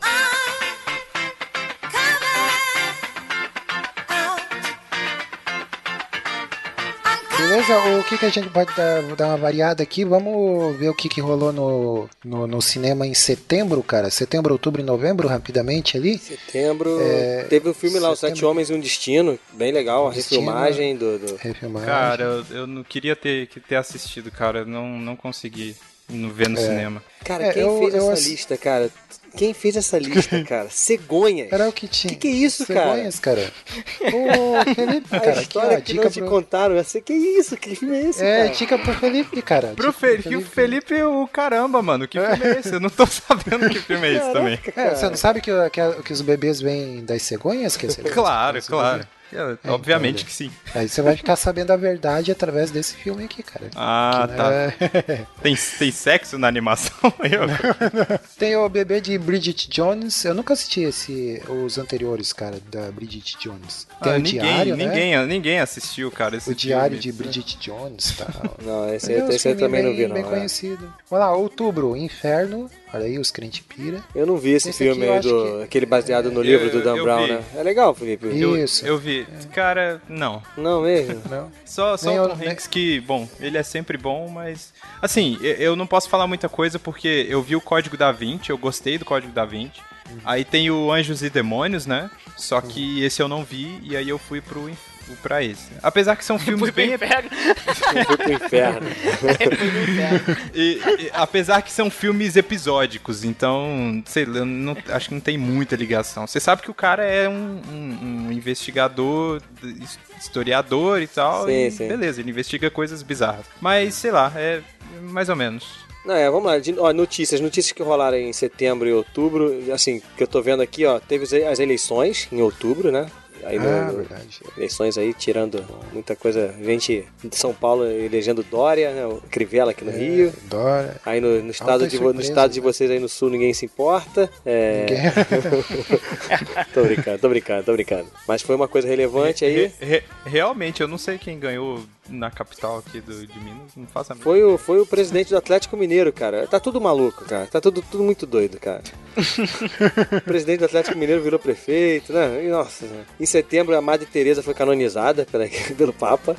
I'm Beleza? O que, que a gente pode dar, dar uma variada aqui? Vamos ver o que, que rolou no, no, no cinema em setembro, cara. Setembro, outubro e novembro, rapidamente ali. Setembro. É, Teve um filme lá, Os Sete. Homens e um Destino. Bem legal, a Destino. refilmagem do. do- Refilmagem. Cara, eu, eu não queria ter, que ter assistido, cara. Eu Não, não consegui no- ver no cinema. Cara, É, quem eu- fez eu essa ass- lista, cara? Quem fez essa lista, cara? Cegonhas. Era o que tinha. Que que é isso, cara? Cegonhas, cara? Ô, Felipe, a cara, aqui, história ó, que não te pro... contaram. Eu sei que isso, que filme é esse, É, cara? dica pro Felipe, cara. Pro Dica Fe que o Felipe, o caramba, mano. Que filme é esse? Eu não tô sabendo que filme é esse também. Caraca, É, cara. você não sabe que, que, que os bebês vêm das cegonhas? Que é cegonhas? Claro, claro. bebês- É, obviamente então, que sim. Aí você vai ficar sabendo a verdade através desse filme aqui, cara. Ah, Que, tá. né, Tem, tem sexo na animação? Eu- Tem o bebê de Bridget Jones. Eu nunca assisti esse, os anteriores, cara, da Bridget Jones. Tem Ah, o ninguém, diário, né? ninguém, ninguém assistiu, cara. Esse O diário de filme. Bridget Jones e tal. Não, esse, é esse eu também não bem- vi, não. Bem é. conhecido. Vamos lá, outubro, Inferno. Olha aí, os crente pira. Eu não vi esse, Esse filme eu aí, do, que- aquele baseado no Eu- livro do Dan eu Brown, vi. né? É legal, Felipe. Eu, Isso. eu vi. Cara, não. Não mesmo? Não? Só, só Nem o eu- Tom nem- Hanks que, bom, ele é sempre bom, mas. Assim, eu- eu não posso falar muita coisa porque eu vi o Código da Vinci, eu gostei do Código da Vinci. Uhum. Aí tem o Anjos e Demônios, né? Só que esse eu não vi e aí eu fui pro, in- pra esse. Apesar que são filmes Fui pro bem. inferno. Fui pro inferno. Fui pro inferno. E- e- apesar que são filmes episódicos, então, sei lá, não- acho que não tem muita ligação. Você sabe que o cara é um, um- um investigador, his- historiador e tal, Sim, e sim. beleza, ele investiga coisas bizarras. Mas, sei lá, é mais ou menos. Não, é, vamos lá. De- ó, notícias. Notícias que rolaram em setembro e outubro. Assim, que eu tô vendo aqui, ó. Teve as- as eleições em outubro, né? Aí no- Ah, no- verdade. eleições aí, tirando muita coisa. Gente de São Paulo elegendo Dória, né? O Crivella aqui no Rio. Dora. Aí no, no estado, de, no estado de né? vocês aí no sul ninguém se importa. É... tô brincando, tô brincando, tô brincando. Mas foi uma coisa relevante aí. Re- re- realmente, eu não sei quem ganhou na capital aqui do, de Minas, não faço a mínima. Foi o, foi o presidente do Atlético Mineiro, cara. Tá tudo maluco, cara. Tá tudo, tudo muito doido, cara. o presidente do Atlético Mineiro virou prefeito, né? E, nossa, né? em setembro a Madre Teresa foi canonizada pela, pelo Papa.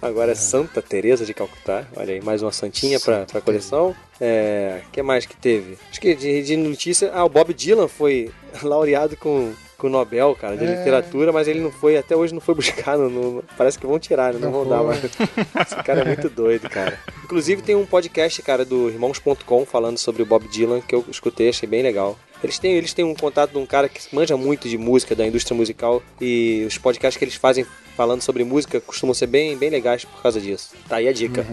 Agora é Santa Teresa de Calcutá. Olha aí, mais uma santinha pra, pra coleção. É, que mais que teve? Acho que de, de notícia. Ah, o Bob Dylan foi laureado com, com o Nobel, cara, de É. literatura, mas ele não foi, até hoje não foi buscar. no- no- parece que vão tirar, né? Não, Não vão dar mais. Esse cara é muito doido, cara. Inclusive tem um podcast, cara, do irmãos.com falando sobre o Bob Dylan que eu escutei, achei bem legal. Eles têm, eles têm um contato de um cara que manja muito de música, da indústria musical, e os podcasts que eles fazem falando sobre música costumam ser bem, bem legais por causa disso. Tá aí a dica.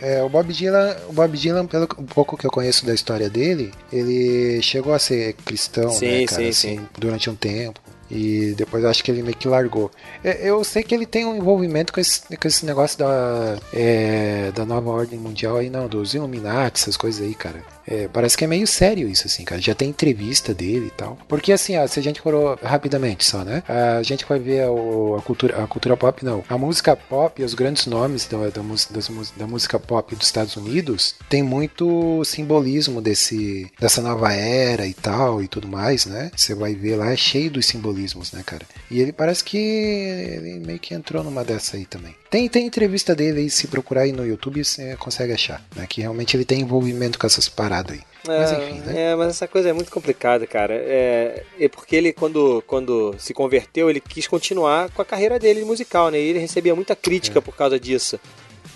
É, o Bob Dylan, o Bob Dylan, pelo um pouco que eu conheço da história dele, ele chegou a ser cristão, Sim, né, cara, sim, assim, sim. durante um tempo. E depois eu acho que ele meio que largou. É, Eu sei que ele tem um envolvimento com esse, com esse negócio da, é, da nova ordem mundial aí, não, dos Illuminati, essas coisas aí, cara. É, parece que é meio sério isso, assim, cara. Já tem entrevista dele e tal. Porque, assim, ó, se a gente for rapidamente só, né? A gente vai ver o- a, cultura, a cultura pop, não. A música pop e os grandes nomes da, da, das da música pop dos Estados Unidos tem muito simbolismo desse, dessa nova era e tal e tudo mais, né? Você vai ver lá, é cheio dos simbolismos, né, cara? E ele parece que ele meio que entrou numa dessa aí também. Tem, tem entrevista dele aí, se procurar aí no YouTube, você consegue achar, né? Que realmente ele tem envolvimento com essas paradas aí. Mas enfim, né? É, mas essa coisa é muito complicada, cara. É, é porque ele, quando, quando se converteu, ele quis continuar com a carreira dele musical, né? E ele recebia muita É. crítica por causa disso.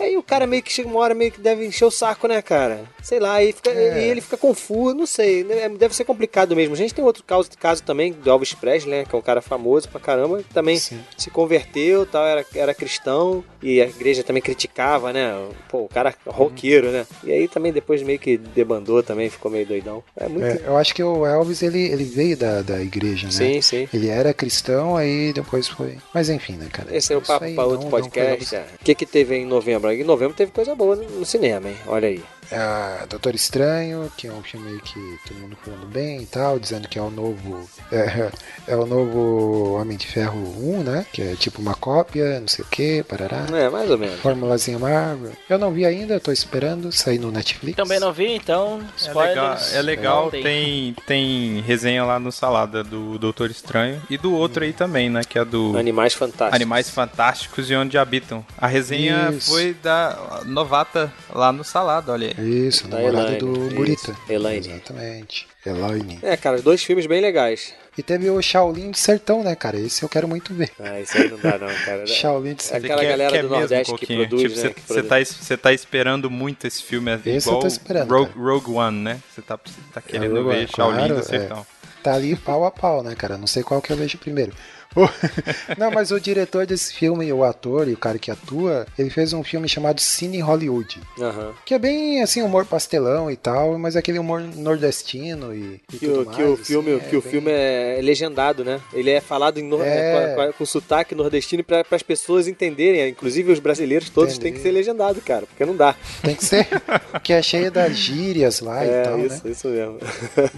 Aí o cara meio que chega uma hora meio que deve encher o saco, né, cara? Sei lá, aí fica, É. e ele fica confuso, não sei. né? Deve ser complicado mesmo. A gente tem outro caso, caso também do Elvis Presley, né? Que é um cara famoso pra caramba, que também Sim. se converteu, tal, era, era cristão, e a igreja também criticava, né? Pô, o cara roqueiro, né? E aí também depois meio que debandou também, ficou meio doidão. É muito. É, eu acho que o Elvis ele, ele veio da, da igreja, né? Sim, sim. Ele era cristão, aí depois foi. Mas enfim, né, cara? Esse é o papo não- outro não podcast. é. O que, que teve em novembro? Em novembro teve coisa boa no cinema, hein? Olha aí. É, Doutor Estranho, que é um filme aí que todo mundo falando bem e tal, dizendo que é o novo. É, é o novo Homem de Ferro 1, né? Que é tipo uma cópia, não sei o que, parará. É, mais ou menos. Formulazinha Marvel. Eu não vi ainda, tô esperando sair no Netflix. Também não vi, então, É legal, spoilers. é legal tem, tem resenha lá no Salada do Doutor Estranho e do outro aí também, né? Que é do Animais fantásticos. Animais Fantásticos e Onde Habitam. A resenha Isso. foi da novata lá no Salada, olha aí. Isso, Da namorada Elaine, do isso. Burita. Elaine. Exatamente. Elaine. É, cara, dois filmes bem legais. E teve o Shaolin de Sertão, né, cara? Esse eu quero muito ver. Ah, isso aí não dá não, cara. Shaolin de É Sertão. aquela galera do mesmo um Nordeste que pouquinho? produz, tipo, né, Você produz. tá, es- tá esperando muito esse filme, é Esse eu igual tô esperando, Rogue. Rogue One, né? Você tá, tá querendo Rogue ver One, Shaolin claro, do é. Sertão. Tá ali pau a pau, né, cara? Não sei qual que eu vejo primeiro. Não, mas o diretor desse filme, o ator e o cara que atua, ele fez um filme chamado Cine Hollywood. Aham. Que é bem assim, humor pastelão e tal, mas é aquele humor nordestino e, e Que, tudo o, mais. que o assim, filme, é que o bem- filme é legendado, né? Ele é falado em nor- É. com, com- sotaque nordestino para as pessoas entenderem. Inclusive os brasileiros todos têm que ser legendado, cara, porque não dá. Tem que ser. que é cheio das gírias lá e é tal, isso, né? isso mesmo.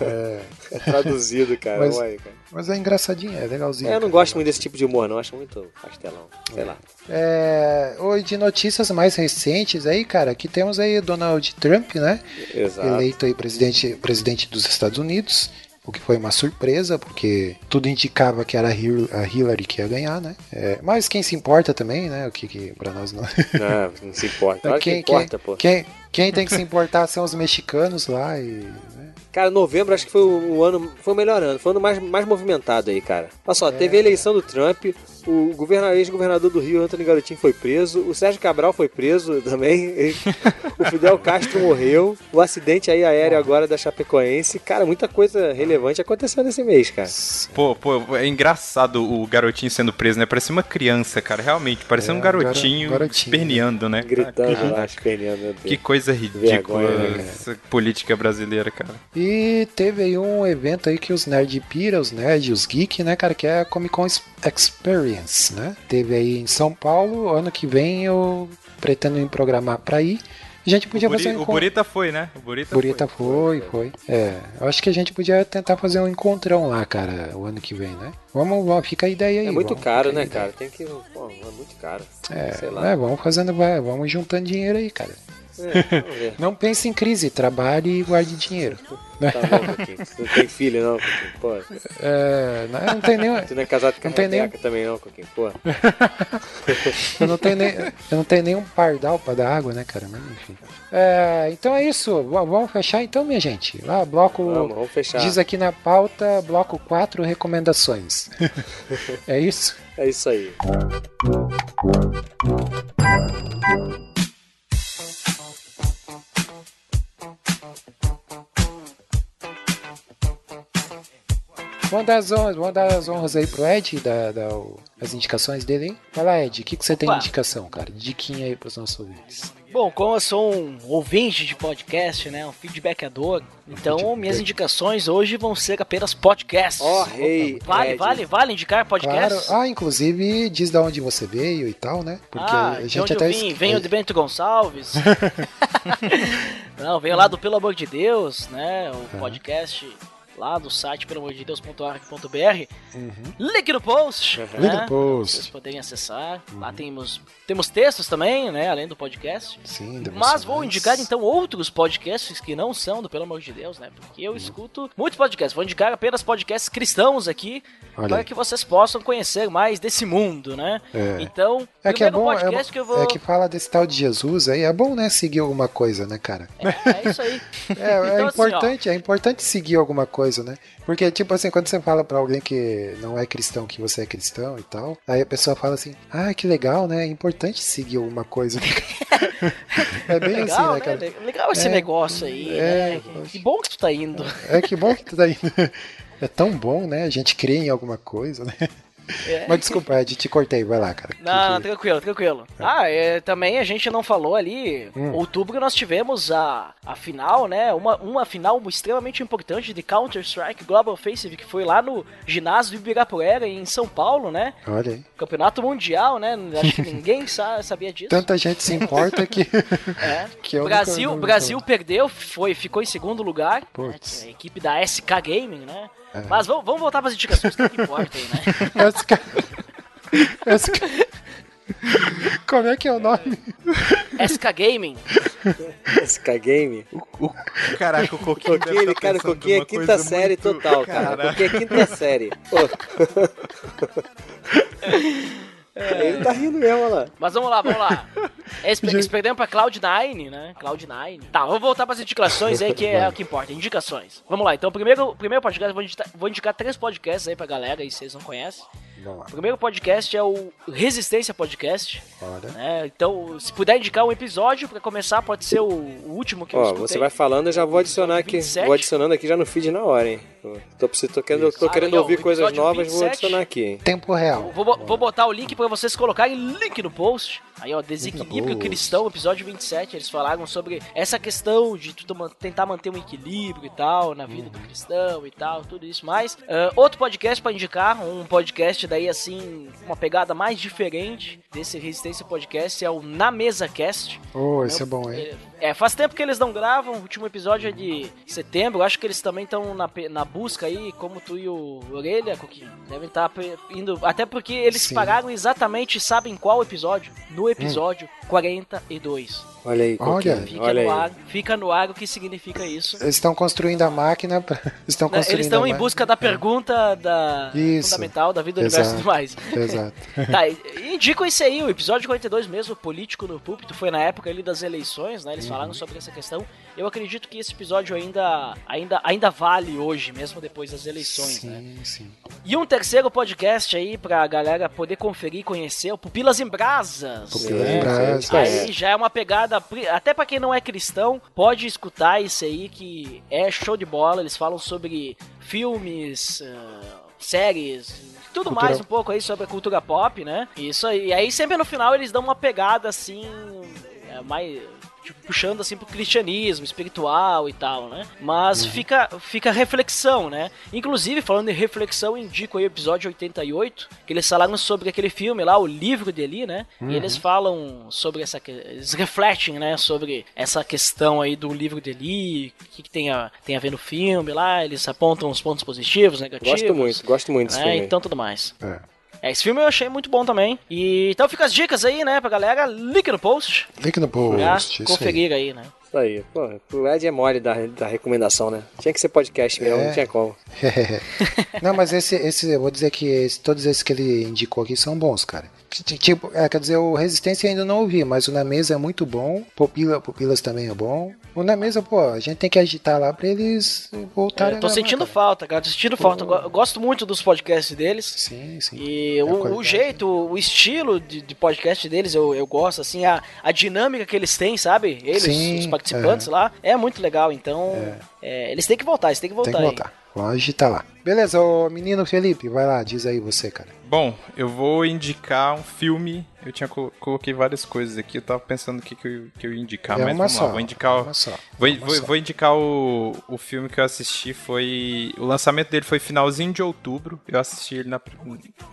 É, É traduzido, cara. Mas- aí, cara. Mas é engraçadinho, é legalzinho. É, eu não gosto muito desse tipo de humor, não. Acho muito pastelão. Sei lá. É, de notícias mais recentes aí, cara, aqui temos aí o Donald Trump, né? Exato. eleito aí presidente, presidente dos Estados Unidos, o que foi uma surpresa, porque tudo indicava que era a Hil- a Hillary que ia ganhar, né? É, mas quem se importa também, né? O que, que para nós não. Não, não se importa. Claro que quem, importa, quem, pô. quem, quem tem que se importar são os mexicanos lá e. né? Cara, novembro acho que foi o, ano. Foi o melhor ano. Foi o ano mais, mais movimentado aí, cara. Olha só, É. teve a eleição do Trump. O governador, ex-governador do Rio, Antônio Garotinho, foi preso. O Sérgio Cabral foi preso também. o Fidel Castro morreu. O acidente aí aéreo agora da Chapecoense. Cara, muita coisa relevante aconteceu nesse mês, cara. Pô, pô, é engraçado o garotinho sendo preso, né? Parecia uma criança, cara, realmente. Parecia É, um garo- garotinho, garotinho, esperneando, né? Gritando lá, esperneando, meu Deus. Que coisa ridícula Vergonha, né, essa política brasileira, cara. E teve aí um evento aí que os nerd pira, os nerd, os geek, né, cara, que é a Comic Con Experience, né? Teve aí em São Paulo, ano que vem eu pretendo me programar pra ir. A gente podia O, Buri- fazer um o. Burita foi, né? O Burita, Burita foi. foi, foi. É, eu acho que a gente podia tentar fazer um encontrão lá, cara, o ano que vem, né? Vamos, vamos fica a ideia aí. É muito caro, né, cara? Tem que. Pô, é muito caro. É, Sei lá. é, vamos fazendo, vai, vamos juntando dinheiro aí, cara. É. Não pense em crise, trabalhe e guarde dinheiro. Tá bom, Coquinho. Você não tem filho, não, Coquinho. Pô, É, não, não tenho nem, você não é casado com a Não tem nem- também, não, Coquinho. Pô. eu não tenho nem, eu não tenho nenhum pardal pra dar água, né, cara? Mas enfim. É, então é isso. Vamos fechar então, minha gente. Lá, bloco. Vamos, vamos fechar. Diz aqui na pauta, bloco 4, recomendações. é isso? É isso aí. Vamos dar as honras, vamos dar as honras aí pro Ed, dar, dar o- as indicações dele, hein? Vai lá, Ed, o que, que você tem de indicação, cara? Diquinha aí pros nossos ouvintes. Bom, como eu sou um ouvinte de podcast, né, um feedbackador, então feedback. minhas indicações hoje vão ser apenas podcasts. Ó, rei, Vale, Ed. vale, vale indicar Claro. podcasts? Ah, inclusive, diz da onde você veio e tal, né? Porque ah, a gente até. eu vim? Venho de Bento Gonçalves. Não, venho lá do Pelo Amor de Deus, né? O podcast lá do site pelamordedeus.org.br. Link no post. Link né? no post. Vocês poderem acessar. Lá temos, temos textos também, né? Além do podcast. Sim, Mas vou indicar então outros podcasts que não são do Pelo Amor de Deus, né? Porque eu escuto muitos podcasts. Vou indicar apenas podcasts cristãos aqui Olha para aí. que vocês possam conhecer mais desse mundo, né? É. Então, É que é primeiro bom, é, podcast que eu vou. é que fala desse tal de Jesus aí, é bom, né, seguir alguma coisa, né, cara? É, é isso aí. É, é Então, assim, ó. importante, é importante seguir alguma coisa, né? Porque, tipo assim, quando você fala pra alguém que não é cristão, que você é cristão e tal, aí a pessoa fala assim, ah, que legal, né? É importante seguir alguma coisa. é bem Legal, assim, né, né? cara? Legal esse É, negócio aí, é, né? Que- Que bom que tu tá indo. É que bom que tu tá indo. É tão bom, né? A gente crê em alguma coisa, né? Mas desculpa, Ed, te cortei, vai lá, cara. Não, não, Que- tranquilo, tranquilo. Ah, é, também a gente não falou ali. Hum. Outubro nós tivemos a, a final, né? Uma, uma final extremamente importante de Counter-Strike Global Offensive, que foi lá no ginásio do Ibirapuera, em São Paulo, né? Olha aí. Campeonato Mundial, né? Acho que ninguém sa- sabia disso. Tanta gente se importa que. É. que eu Brasil, nunca- Brasil perdeu, foi, ficou em segundo lugar. né. A equipe da SK Gaming, né? É. Mas vamos, vamos voltar para as indicações, que é o que importa aí, né? Essa ca- Essa ca- Como é que é o nome? SK Gaming. SK Game. Caraca, o Coquinho deve Coquinho, tá cara, pensando Coquinho é quinta série muito- total, cara. Caraca. Coquinho é quinta série. Pô. Ele tá rindo mesmo, olha lá. Mas vamos lá, vamos lá. Eles, eles perderam pra Cloud9, né? Cloud9. Tá, vamos voltar pras indicações aí, que é o que importa. Indicações. Vamos lá, então, primeiro, primeiro podcast, vou indicar, vou indicar três podcasts aí pra galera, aí vocês não conhecem. Vamos lá. O primeiro podcast é o Resistência Podcast. Né? Então, se puder indicar um episódio pra começar, pode ser o, o último que eu Ó, escutei. você vai falando, eu já vou adicionar aqui. 27. Vou adicionando aqui já no feed na hora, hein? Tô, tô, tô querendo, tô Ah, querendo aí, ouvir coisas novas, vou 27. adicionar aqui, hein? Tempo real. Vou, bo- vou botar o link pra vocês colocarem link no post. Aí, ó, Desequilíbrio post. Cristão, episódio 27. Eles falaram sobre essa questão de tu tentar manter um equilíbrio e tal na vida do cristão e tal, tudo isso mais. Ah, outro podcast pra indicar, um podcast daí assim, uma pegada mais diferente desse Resistência Podcast é o Na Mesa Cast. Oh, esse é bom, hein? É, faz tempo que eles não gravam, o último episódio é de setembro, acho que eles também estão na, na busca aí, como tu e o Orelha, Coquinho, devem estar indo, até porque eles Sim. pararam exatamente, sabem qual episódio? No episódio 42. Olha aí, Olha. Fica Olha no aí. ar, fica no ar o que significa isso. Eles estão construindo a máquina. Pra... Estão Né, construindo Eles estão em busca da pergunta da Isso. fundamental da vida, do universo e tudo mais. Exato. Tá, indico esse aí, o episódio 42 mesmo, político no púlpito, foi na época ali das eleições, né? Eles falaram sobre essa questão. Eu acredito que esse episódio ainda, ainda, ainda vale hoje, mesmo depois das eleições, né? Sim, sim. E um terceiro podcast aí pra galera poder conferir e conhecer, o Pupilas em Brasas. Pupilas em Brasas. Aí já é uma pegada, até pra quem não é cristão, pode escutar isso aí que é show de bola. Eles falam sobre filmes, ah, séries, tudo Cultura- mais um pouco aí sobre a cultura pop, né? Isso aí. E aí sempre no final eles dão uma pegada assim, é, mais puxando assim pro cristianismo, espiritual e tal, né? Mas fica fica reflexão, né? Inclusive, falando em reflexão, indico aí o episódio 88, que eles falaram sobre aquele filme lá, o livro de Eli, né? E eles falam sobre essa eles refletem, né, sobre essa questão aí do livro de Eli, o que, que tem a tem a ver no filme lá, eles apontam os pontos positivos, negativos. Gosto muito, gosto muito desse né? filme. Então tudo mais. É. É, esse filme eu achei muito bom também. E então fica as dicas aí, né, pra galera. Link no post Link no pra post. Isso aí. conferir aí, né? Isso aí. Pô, o Ed é mole da, da recomendação, né? Tinha que ser podcast mesmo, É. não tinha como. Não, mas esse, esse, eu vou dizer que esse- todos esses que ele indicou aqui são bons, cara. Tipo, é, quer dizer, o Resistência ainda não ouvi, mas o Na Mesa é muito bom. Pupila, Pupilas também é bom. O Na Mesa, pô, a gente tem que agitar lá pra eles voltarem É, a tô sentindo cara. falta, cara. Tô sentindo falta. Eu go- eu gosto muito dos podcasts deles. Sim, sim. E É o, o jeito, o estilo de, de podcast deles, eu, eu gosto, assim, a, a dinâmica que eles têm, sabe? Eles, Sim, os participantes lá, é muito legal. Então, é, eles têm que voltar, eles têm que voltar Tem que aí. voltar. Vamos agitar lá. Beleza, ô menino Felipe, vai lá, diz aí você, cara. Bom, eu vou indicar um filme. Eu tinha co- coloquei várias coisas aqui, eu tava pensando o que, que, eu, que eu ia indicar, é mas vamos só. lá, vou indicar o. Vou, vou- vou indicar o, o filme que eu assisti foi. O lançamento dele foi finalzinho de outubro. Eu assisti ele na,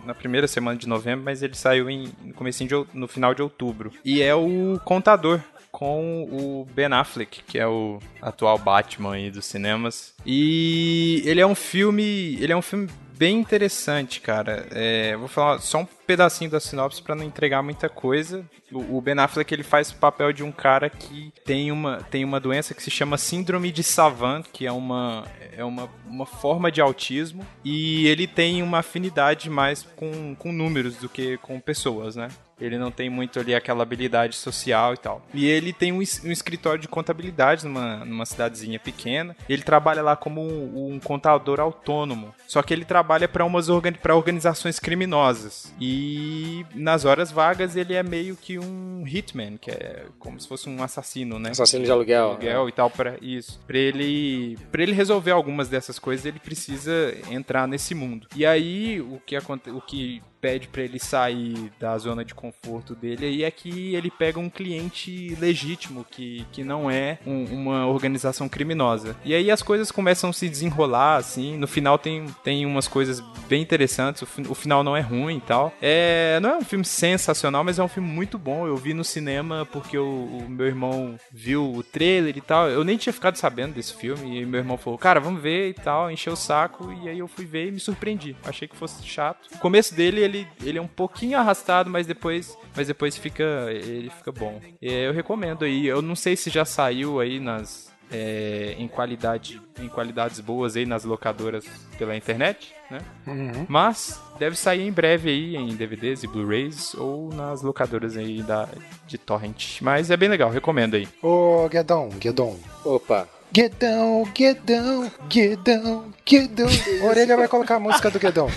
na primeira semana de novembro, mas ele saiu em, no, comecinho de, no final de outubro. E é o Contador. Com o Ben Affleck, que é o atual Batman aí dos cinemas. E ele é um filme. Ele é um filme bem interessante, cara. É, vou falar só um pedacinho da sinopse pra não entregar muita coisa. O, o Ben Affleck ele faz o papel de um cara que tem uma, tem uma doença que se chama síndrome de Savant, que é uma é uma, uma forma de autismo e ele tem uma afinidade mais com, com números do que com pessoas, né? Ele não tem muito ali aquela habilidade social e tal. E ele tem um, um escritório de contabilidade numa, numa cidadezinha pequena. Ele trabalha lá como um, um contador autônomo. Só que ele trabalha para umas organi pra organizações criminosas. E nas horas vagas ele é meio que um hitman, que é como se fosse um assassino, né? Assassino de aluguel. aluguel e tal para isso. Para ele, para ele resolver algumas dessas coisas, ele precisa entrar nesse mundo. E aí o que aconte, o que pede para ele sair da zona de conforto dele aí é que ele pega um cliente legítimo que, que não é um- uma organização criminosa. E aí as coisas começam a se desenrolar assim, no final tem, tem umas coisas bem interessantes, o, o final não é ruim e tal. É, não é um filme sensacional, mas é um filme muito bom. Eu vi no cinema porque o, o meu irmão viu o trailer e tal. Eu nem tinha ficado sabendo desse filme e meu irmão falou: "Cara, vamos ver" e tal, encheu o saco e aí eu fui ver e me surpreendi. Achei que fosse chato. O começo dele ele, ele é um pouquinho arrastado, mas depois mas depois fica ele fica bom. Eu recomendo aí. Eu não sei se já saiu aí nas é, em qualidade em qualidades boas aí nas locadoras pela internet, né? Uhum. Mas deve sair em breve aí em DVDs e Blu-rays ou nas locadoras aí da, de torrent. Mas é bem legal, recomendo aí. Ô, Guedon, Guedon. Opa. Guedão, Guedão, Guedão, Guedão. Orelha vai colocar a música do Guedão.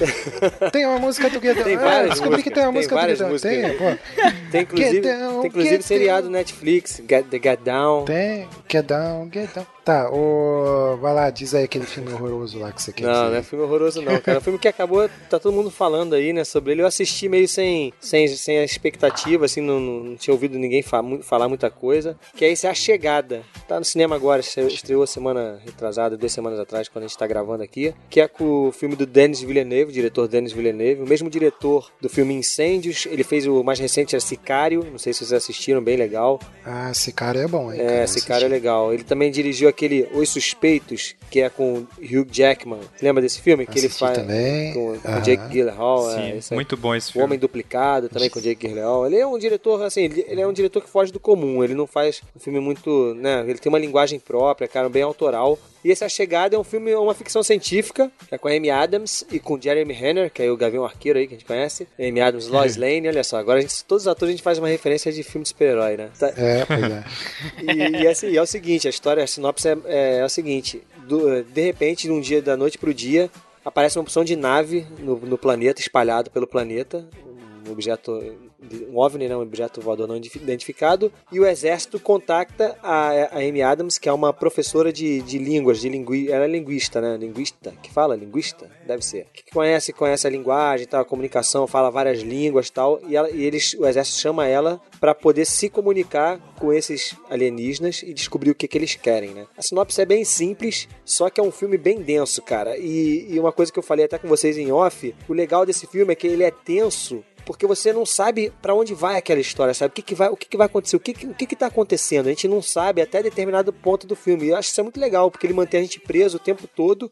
Tem uma música do Guedão. Tem Ah, várias descobri que tem uma tem música do Guedão. músicas. Tem, pô. Tem inclusive, down, tem inclusive get seriado. Netflix, Get, The Down. Tem, Guedão, Guedão. Tá, ô, vai lá, diz aí aquele filme horroroso lá que você quer Não, dizer. não é filme horroroso não, cara. É um filme que acabou, tá todo mundo falando aí, né, sobre ele. Eu assisti meio sem, sem, sem a expectativa, assim, não, não, tinha ouvido ninguém fa- falar muita coisa. Que é esse A Chegada. Tá no cinema agora, estreou- semana retrasada, duas semanas atrás, quando a gente tá gravando aqui. Que é com o filme do Denis Villeneuve, o diretor Denis Villeneuve. O mesmo diretor do filme Incêndios. Ele fez o mais recente, é Sicário. Não sei se vocês assistiram, bem legal. Ah, cara é bom, hein? É, cara é legal. Ele também dirigiu aquele Os Suspeitos, que é com Hugh Jackman. Lembra desse filme? Que ele faz também. com, com Aham. Jake Gyllenhaal. Sim, é, esse é muito bom esse o filme. Homem Duplicado, também com Jake Gyllenhaal. Ele é um diretor, assim, ele ele é um diretor que foge do comum. Ele não faz um filme muito, né? Ele tem uma linguagem própria, cara, bem autoral. E esse A Chegada é um filme, uma ficção científica, que é com a Amy Adams e com Jeremy Renner, que é o Gavião Arqueiro aí, que a gente conhece. Amy Adams, Lois Lane, olha só. Agora gente, todos os atores a gente faz uma referência de filme de super-herói, né? Tá- É, pois é. e, e assim, é o seguinte, a história, a sinopse é, é, é o seguinte, do- de repente, num dia da noite pro dia, aparece uma opção de nave no, no planeta, espalhado pelo planeta, um objeto, um OVNI, né, um objeto voador não identificado, e o exército contacta a, a Amy Adams, que é uma professora de, de línguas, de lingui, ela é linguista, né, linguista, que fala linguista? Deve ser. Que conhece, conhece a linguagem, tal, a comunicação, fala várias línguas, tal, e, ela, e eles, o exército chama ela para poder se comunicar com esses alienígenas e descobrir o que, que eles querem, né? A sinopse é bem simples, só que é um filme bem denso, cara. E, e uma coisa que eu falei até com vocês em off, o legal desse filme é que ele é tenso porque você não sabe pra onde vai aquela história, sabe? O que, que vai, o que, que vai acontecer, o que, que- o que, que tá acontecendo. A gente não sabe até determinado ponto do filme. E eu acho isso é muito legal, porque ele mantém a gente preso o tempo todo.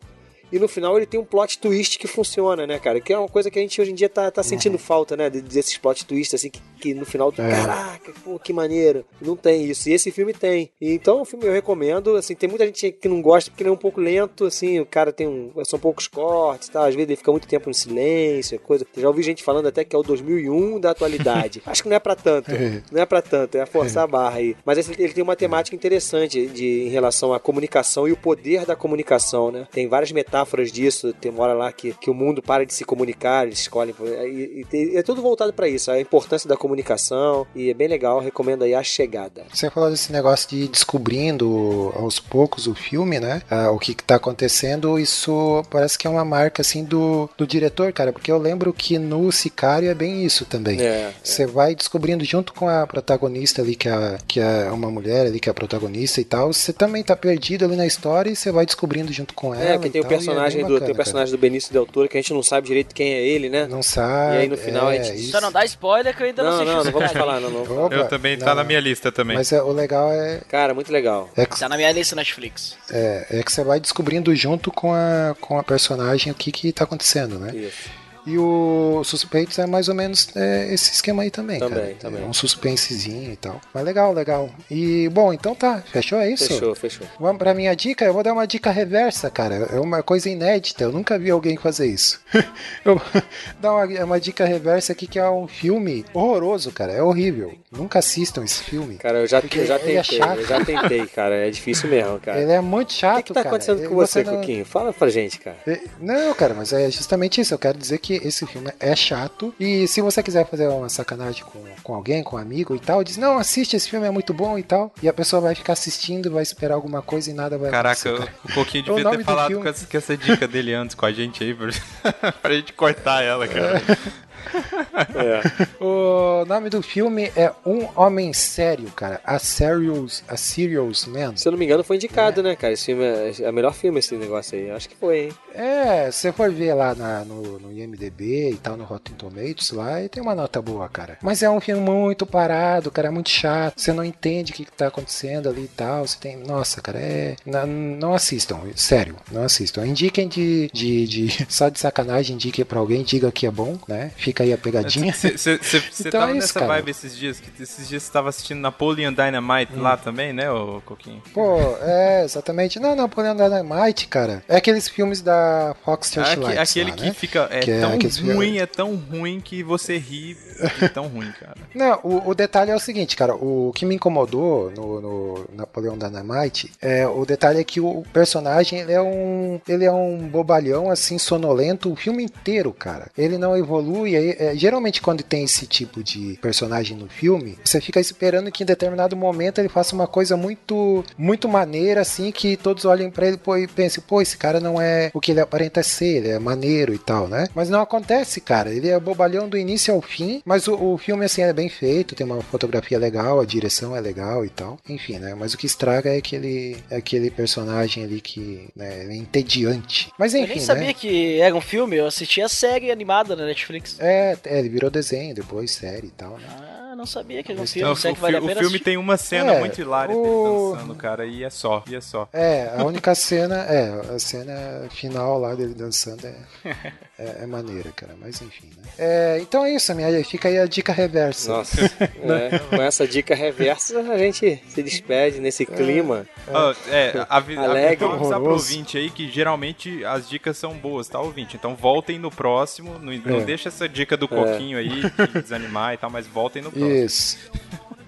E no final ele tem um plot twist que funciona, né, cara? Que é uma coisa que a gente hoje em dia tá, tá sentindo falta, né? de- Desses plot twists, assim, que, que no final, É. caraca, pô, que maneiro. Não tem isso. E esse filme tem. E então o filme eu recomendo, assim, tem muita gente que não gosta porque ele é um pouco lento, assim, o cara tem um. São poucos cortes, tá? Às vezes ele fica muito tempo em silêncio, coisa. Já ouvi gente falando até que é o 2001 da atualidade. Acho que não é pra tanto. Não é pra tanto, é forçar a barra aí. Mas esse- ele tem uma temática interessante de, em relação à comunicação e o poder da comunicação, né? Tem várias metáforas disso. Tem uma hora lá que, que o mundo para de se comunicar, eles escolhem. E, e tem- é tudo voltado pra isso, a importância da comunicação. E é bem legal, recomendo aí a chegada. Você falou desse negócio de descobrindo aos poucos o filme, né? Ah, o que, que tá acontecendo, isso parece que é uma marca assim do, do diretor, cara, porque eu lembro que no Sicário é bem isso também. É. Você vai descobrindo junto com a protagonista ali, que é, que é uma mulher ali, que é a protagonista e tal. Você também tá perdido ali na história e você vai descobrindo junto com ela. É, porque e tem o tal, é personagem bem do bacana, tem o personagem do Benício Del Toro que a gente não sabe direito quem é ele, né? cara. Não sabe. E aí no final a é, gente- isso. Só não dá spoiler que eu ainda não, Não, assisti não, esse não vamos cara. falar, não, não. Opa, Eu também, não, tá na não. minha lista também. Mas é, o legal é, Cara, muito legal. é que Tá na minha lista Netflix. É, é que você vai descobrindo junto com a, com a personagem o que que tá acontecendo, né? Isso. E o Suspeitos é mais ou menos é, esse esquema aí também, Também, cara. também. É um suspensezinho e tal. Mas legal, legal. E, bom, então tá. Fechou, é isso? Fechou, fechou. Vamos pra minha dica? Eu vou dar uma dica reversa, cara. É uma coisa inédita. Eu nunca vi alguém fazer isso. eu vou dar uma, uma dica reversa aqui que é um filme horroroso, cara. É horrível. Nunca assistam esse filme. Cara, eu já, eu já é tentei, chato. eu já tentei, cara. É difícil mesmo, cara. Ele é muito chato, o que, que tá cara. acontecendo com você, não- Coquinho? Fala pra gente, cara. É, Não, cara, mas é justamente isso. Eu quero dizer que esse filme é chato. E se você quiser fazer uma sacanagem com, com alguém, com um amigo e tal, diz: Não, assiste, esse filme é muito bom e tal. E a pessoa vai ficar assistindo, vai esperar alguma coisa e nada vai Caraca, acontecer. o o Coquinho O devia ter do falado com essa, com essa dica dele antes com a gente aí, pra, pra gente cortar ela, cara. É. O nome do filme é Um Homem Sério, cara. A Serious, a Serious Man. Se eu não me engano, foi indicado, né, cara? Esse filme é, é o melhor filme, esse negócio aí. Acho que foi, hein? É, você for ver lá na- no, no IMDB e tal, no Rotten Tomatoes lá, e tem uma nota boa, cara. Mas é um filme muito parado, cara, é muito chato. Você não entende o que, que tá acontecendo ali e tal. Você tem. Nossa, cara, é. Não, não assistam, sério, não assistam. Indiquem de, de, de- Só de sacanagem, indiquem pra alguém, diga que é bom, né? Fica aí a pegadinha. Você Então tava é isso, nessa cara. vibe esses dias, que esses dias você tava assistindo Napoleon Dynamite Hum. lá também, né, ô Coquinho? Pô, é, exatamente. Não, Napoleão Dynamite, cara. É aqueles filmes da Fox Searchlight. aquele lá, que né? fica. É Que é tão filmes- ruim, é tão ruim que você ri de tão ruim, cara. Não, o, o detalhe é o seguinte, cara. O que me incomodou no, no Napoleão Dynamite é o detalhe é que o personagem ele é um ele é um bobalhão assim sonolento o filme inteiro, cara. Ele não evolui. Aí, é, geralmente quando tem esse tipo de personagem no filme, você fica esperando que em determinado momento ele faça uma coisa muito muito maneira assim que todos olhem pra ele pô, e pensem, pô, esse cara não é o que ele aparenta ser, ele é maneiro e tal, né? Mas não acontece, cara. Ele é bobalhão do início ao fim, mas o, o filme assim é bem feito, tem uma fotografia legal, a direção é legal e tal. Enfim, né? Mas o que estraga é aquele, é aquele personagem ali que né, é entediante. Mas Eu enfim, nem sabia né? que era um filme, eu assisti a série animada na Netflix. É, é, ele virou desenho, depois série e tal, né? Ah, não sabia que era um filme. Não, o, vale a o pena filme assistir? tem uma cena É, muito hilária o- dele dançando, cara, e é só, e é só. É, a única cena, é, a cena final lá dele dançando é, é, é maneira, cara, mas enfim, né? É, então é isso, minha, fica aí a dica reversa. Nossa, é, com essa dica reversa, a gente se despede nesse clima. Ó, é, avi Alegre, avisar pro ouvinte aí que geralmente as dicas são boas, tá, ouvinte? Então voltem no próximo, não, não É. deixa essa dica do coquinho aí de desanimar e tal, mas voltem no próximo. Isso.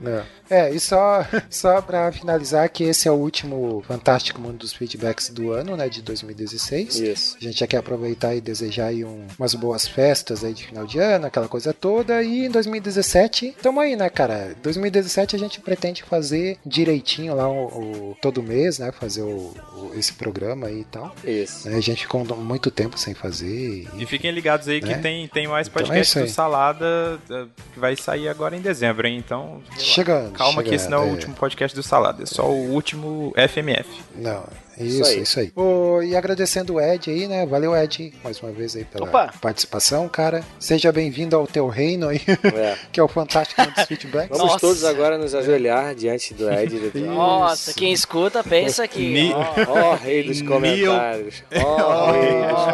Não. É, e só, só pra finalizar que esse é o último Fantástico Mundo dos Feedbacks do ano, né, de 2016. Isso. A gente já quer aproveitar e desejar aí um- umas boas festas aí de final de ano, aquela coisa toda. E em 2017, tamo aí, né, cara? 2017 a gente pretende fazer direitinho lá o, o- todo mês, né? Fazer o, o- esse programa aí e tal. Isso. né? A gente ficou muito tempo sem fazer. e- E fiquem ligados aí que Né? tem, tem mais Então é podcast isso aí. do Salada eh, que vai sair agora em dezembro, hein? Então, Chegando. Calma que esse não é o chegando, último podcast do Salada, é só o último FMF. Não, isso, aí. isso aí. Ô, e agradecendo o Ed aí, né? Valeu, Ed, mais uma vez aí pela Opa. participação, cara. Seja bem-vindo ao teu reino aí, É. que é o Fantástico dos Feedbacks. Vamos Nossa. todos agora nos ajoelhar diante do Ed. Do... Nossa, Isso. quem escuta pensa que. Ó, Ó, rei dos comentários. Ó, rei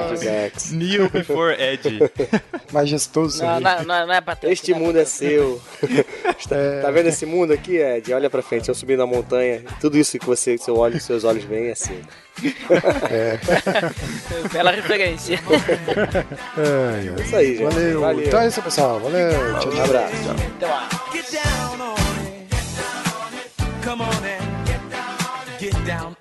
dos feedbacks. Kneel before Ed. Majestoso. não, não, não, não é pra tanto, Este mundo pra é seu. Tá vendo esse mundo aqui, Ed? Olha pra frente, eu subindo a montanha. Tudo isso que você, seu olho, seus olhos veem é tanto. Bela referência. Ai. É isso aí, gente. Valeu. Valeu. Então é isso, pessoal. Valeu. Tchau, Um tchau. abraço. Até lá. Get down on it. Come on and get down.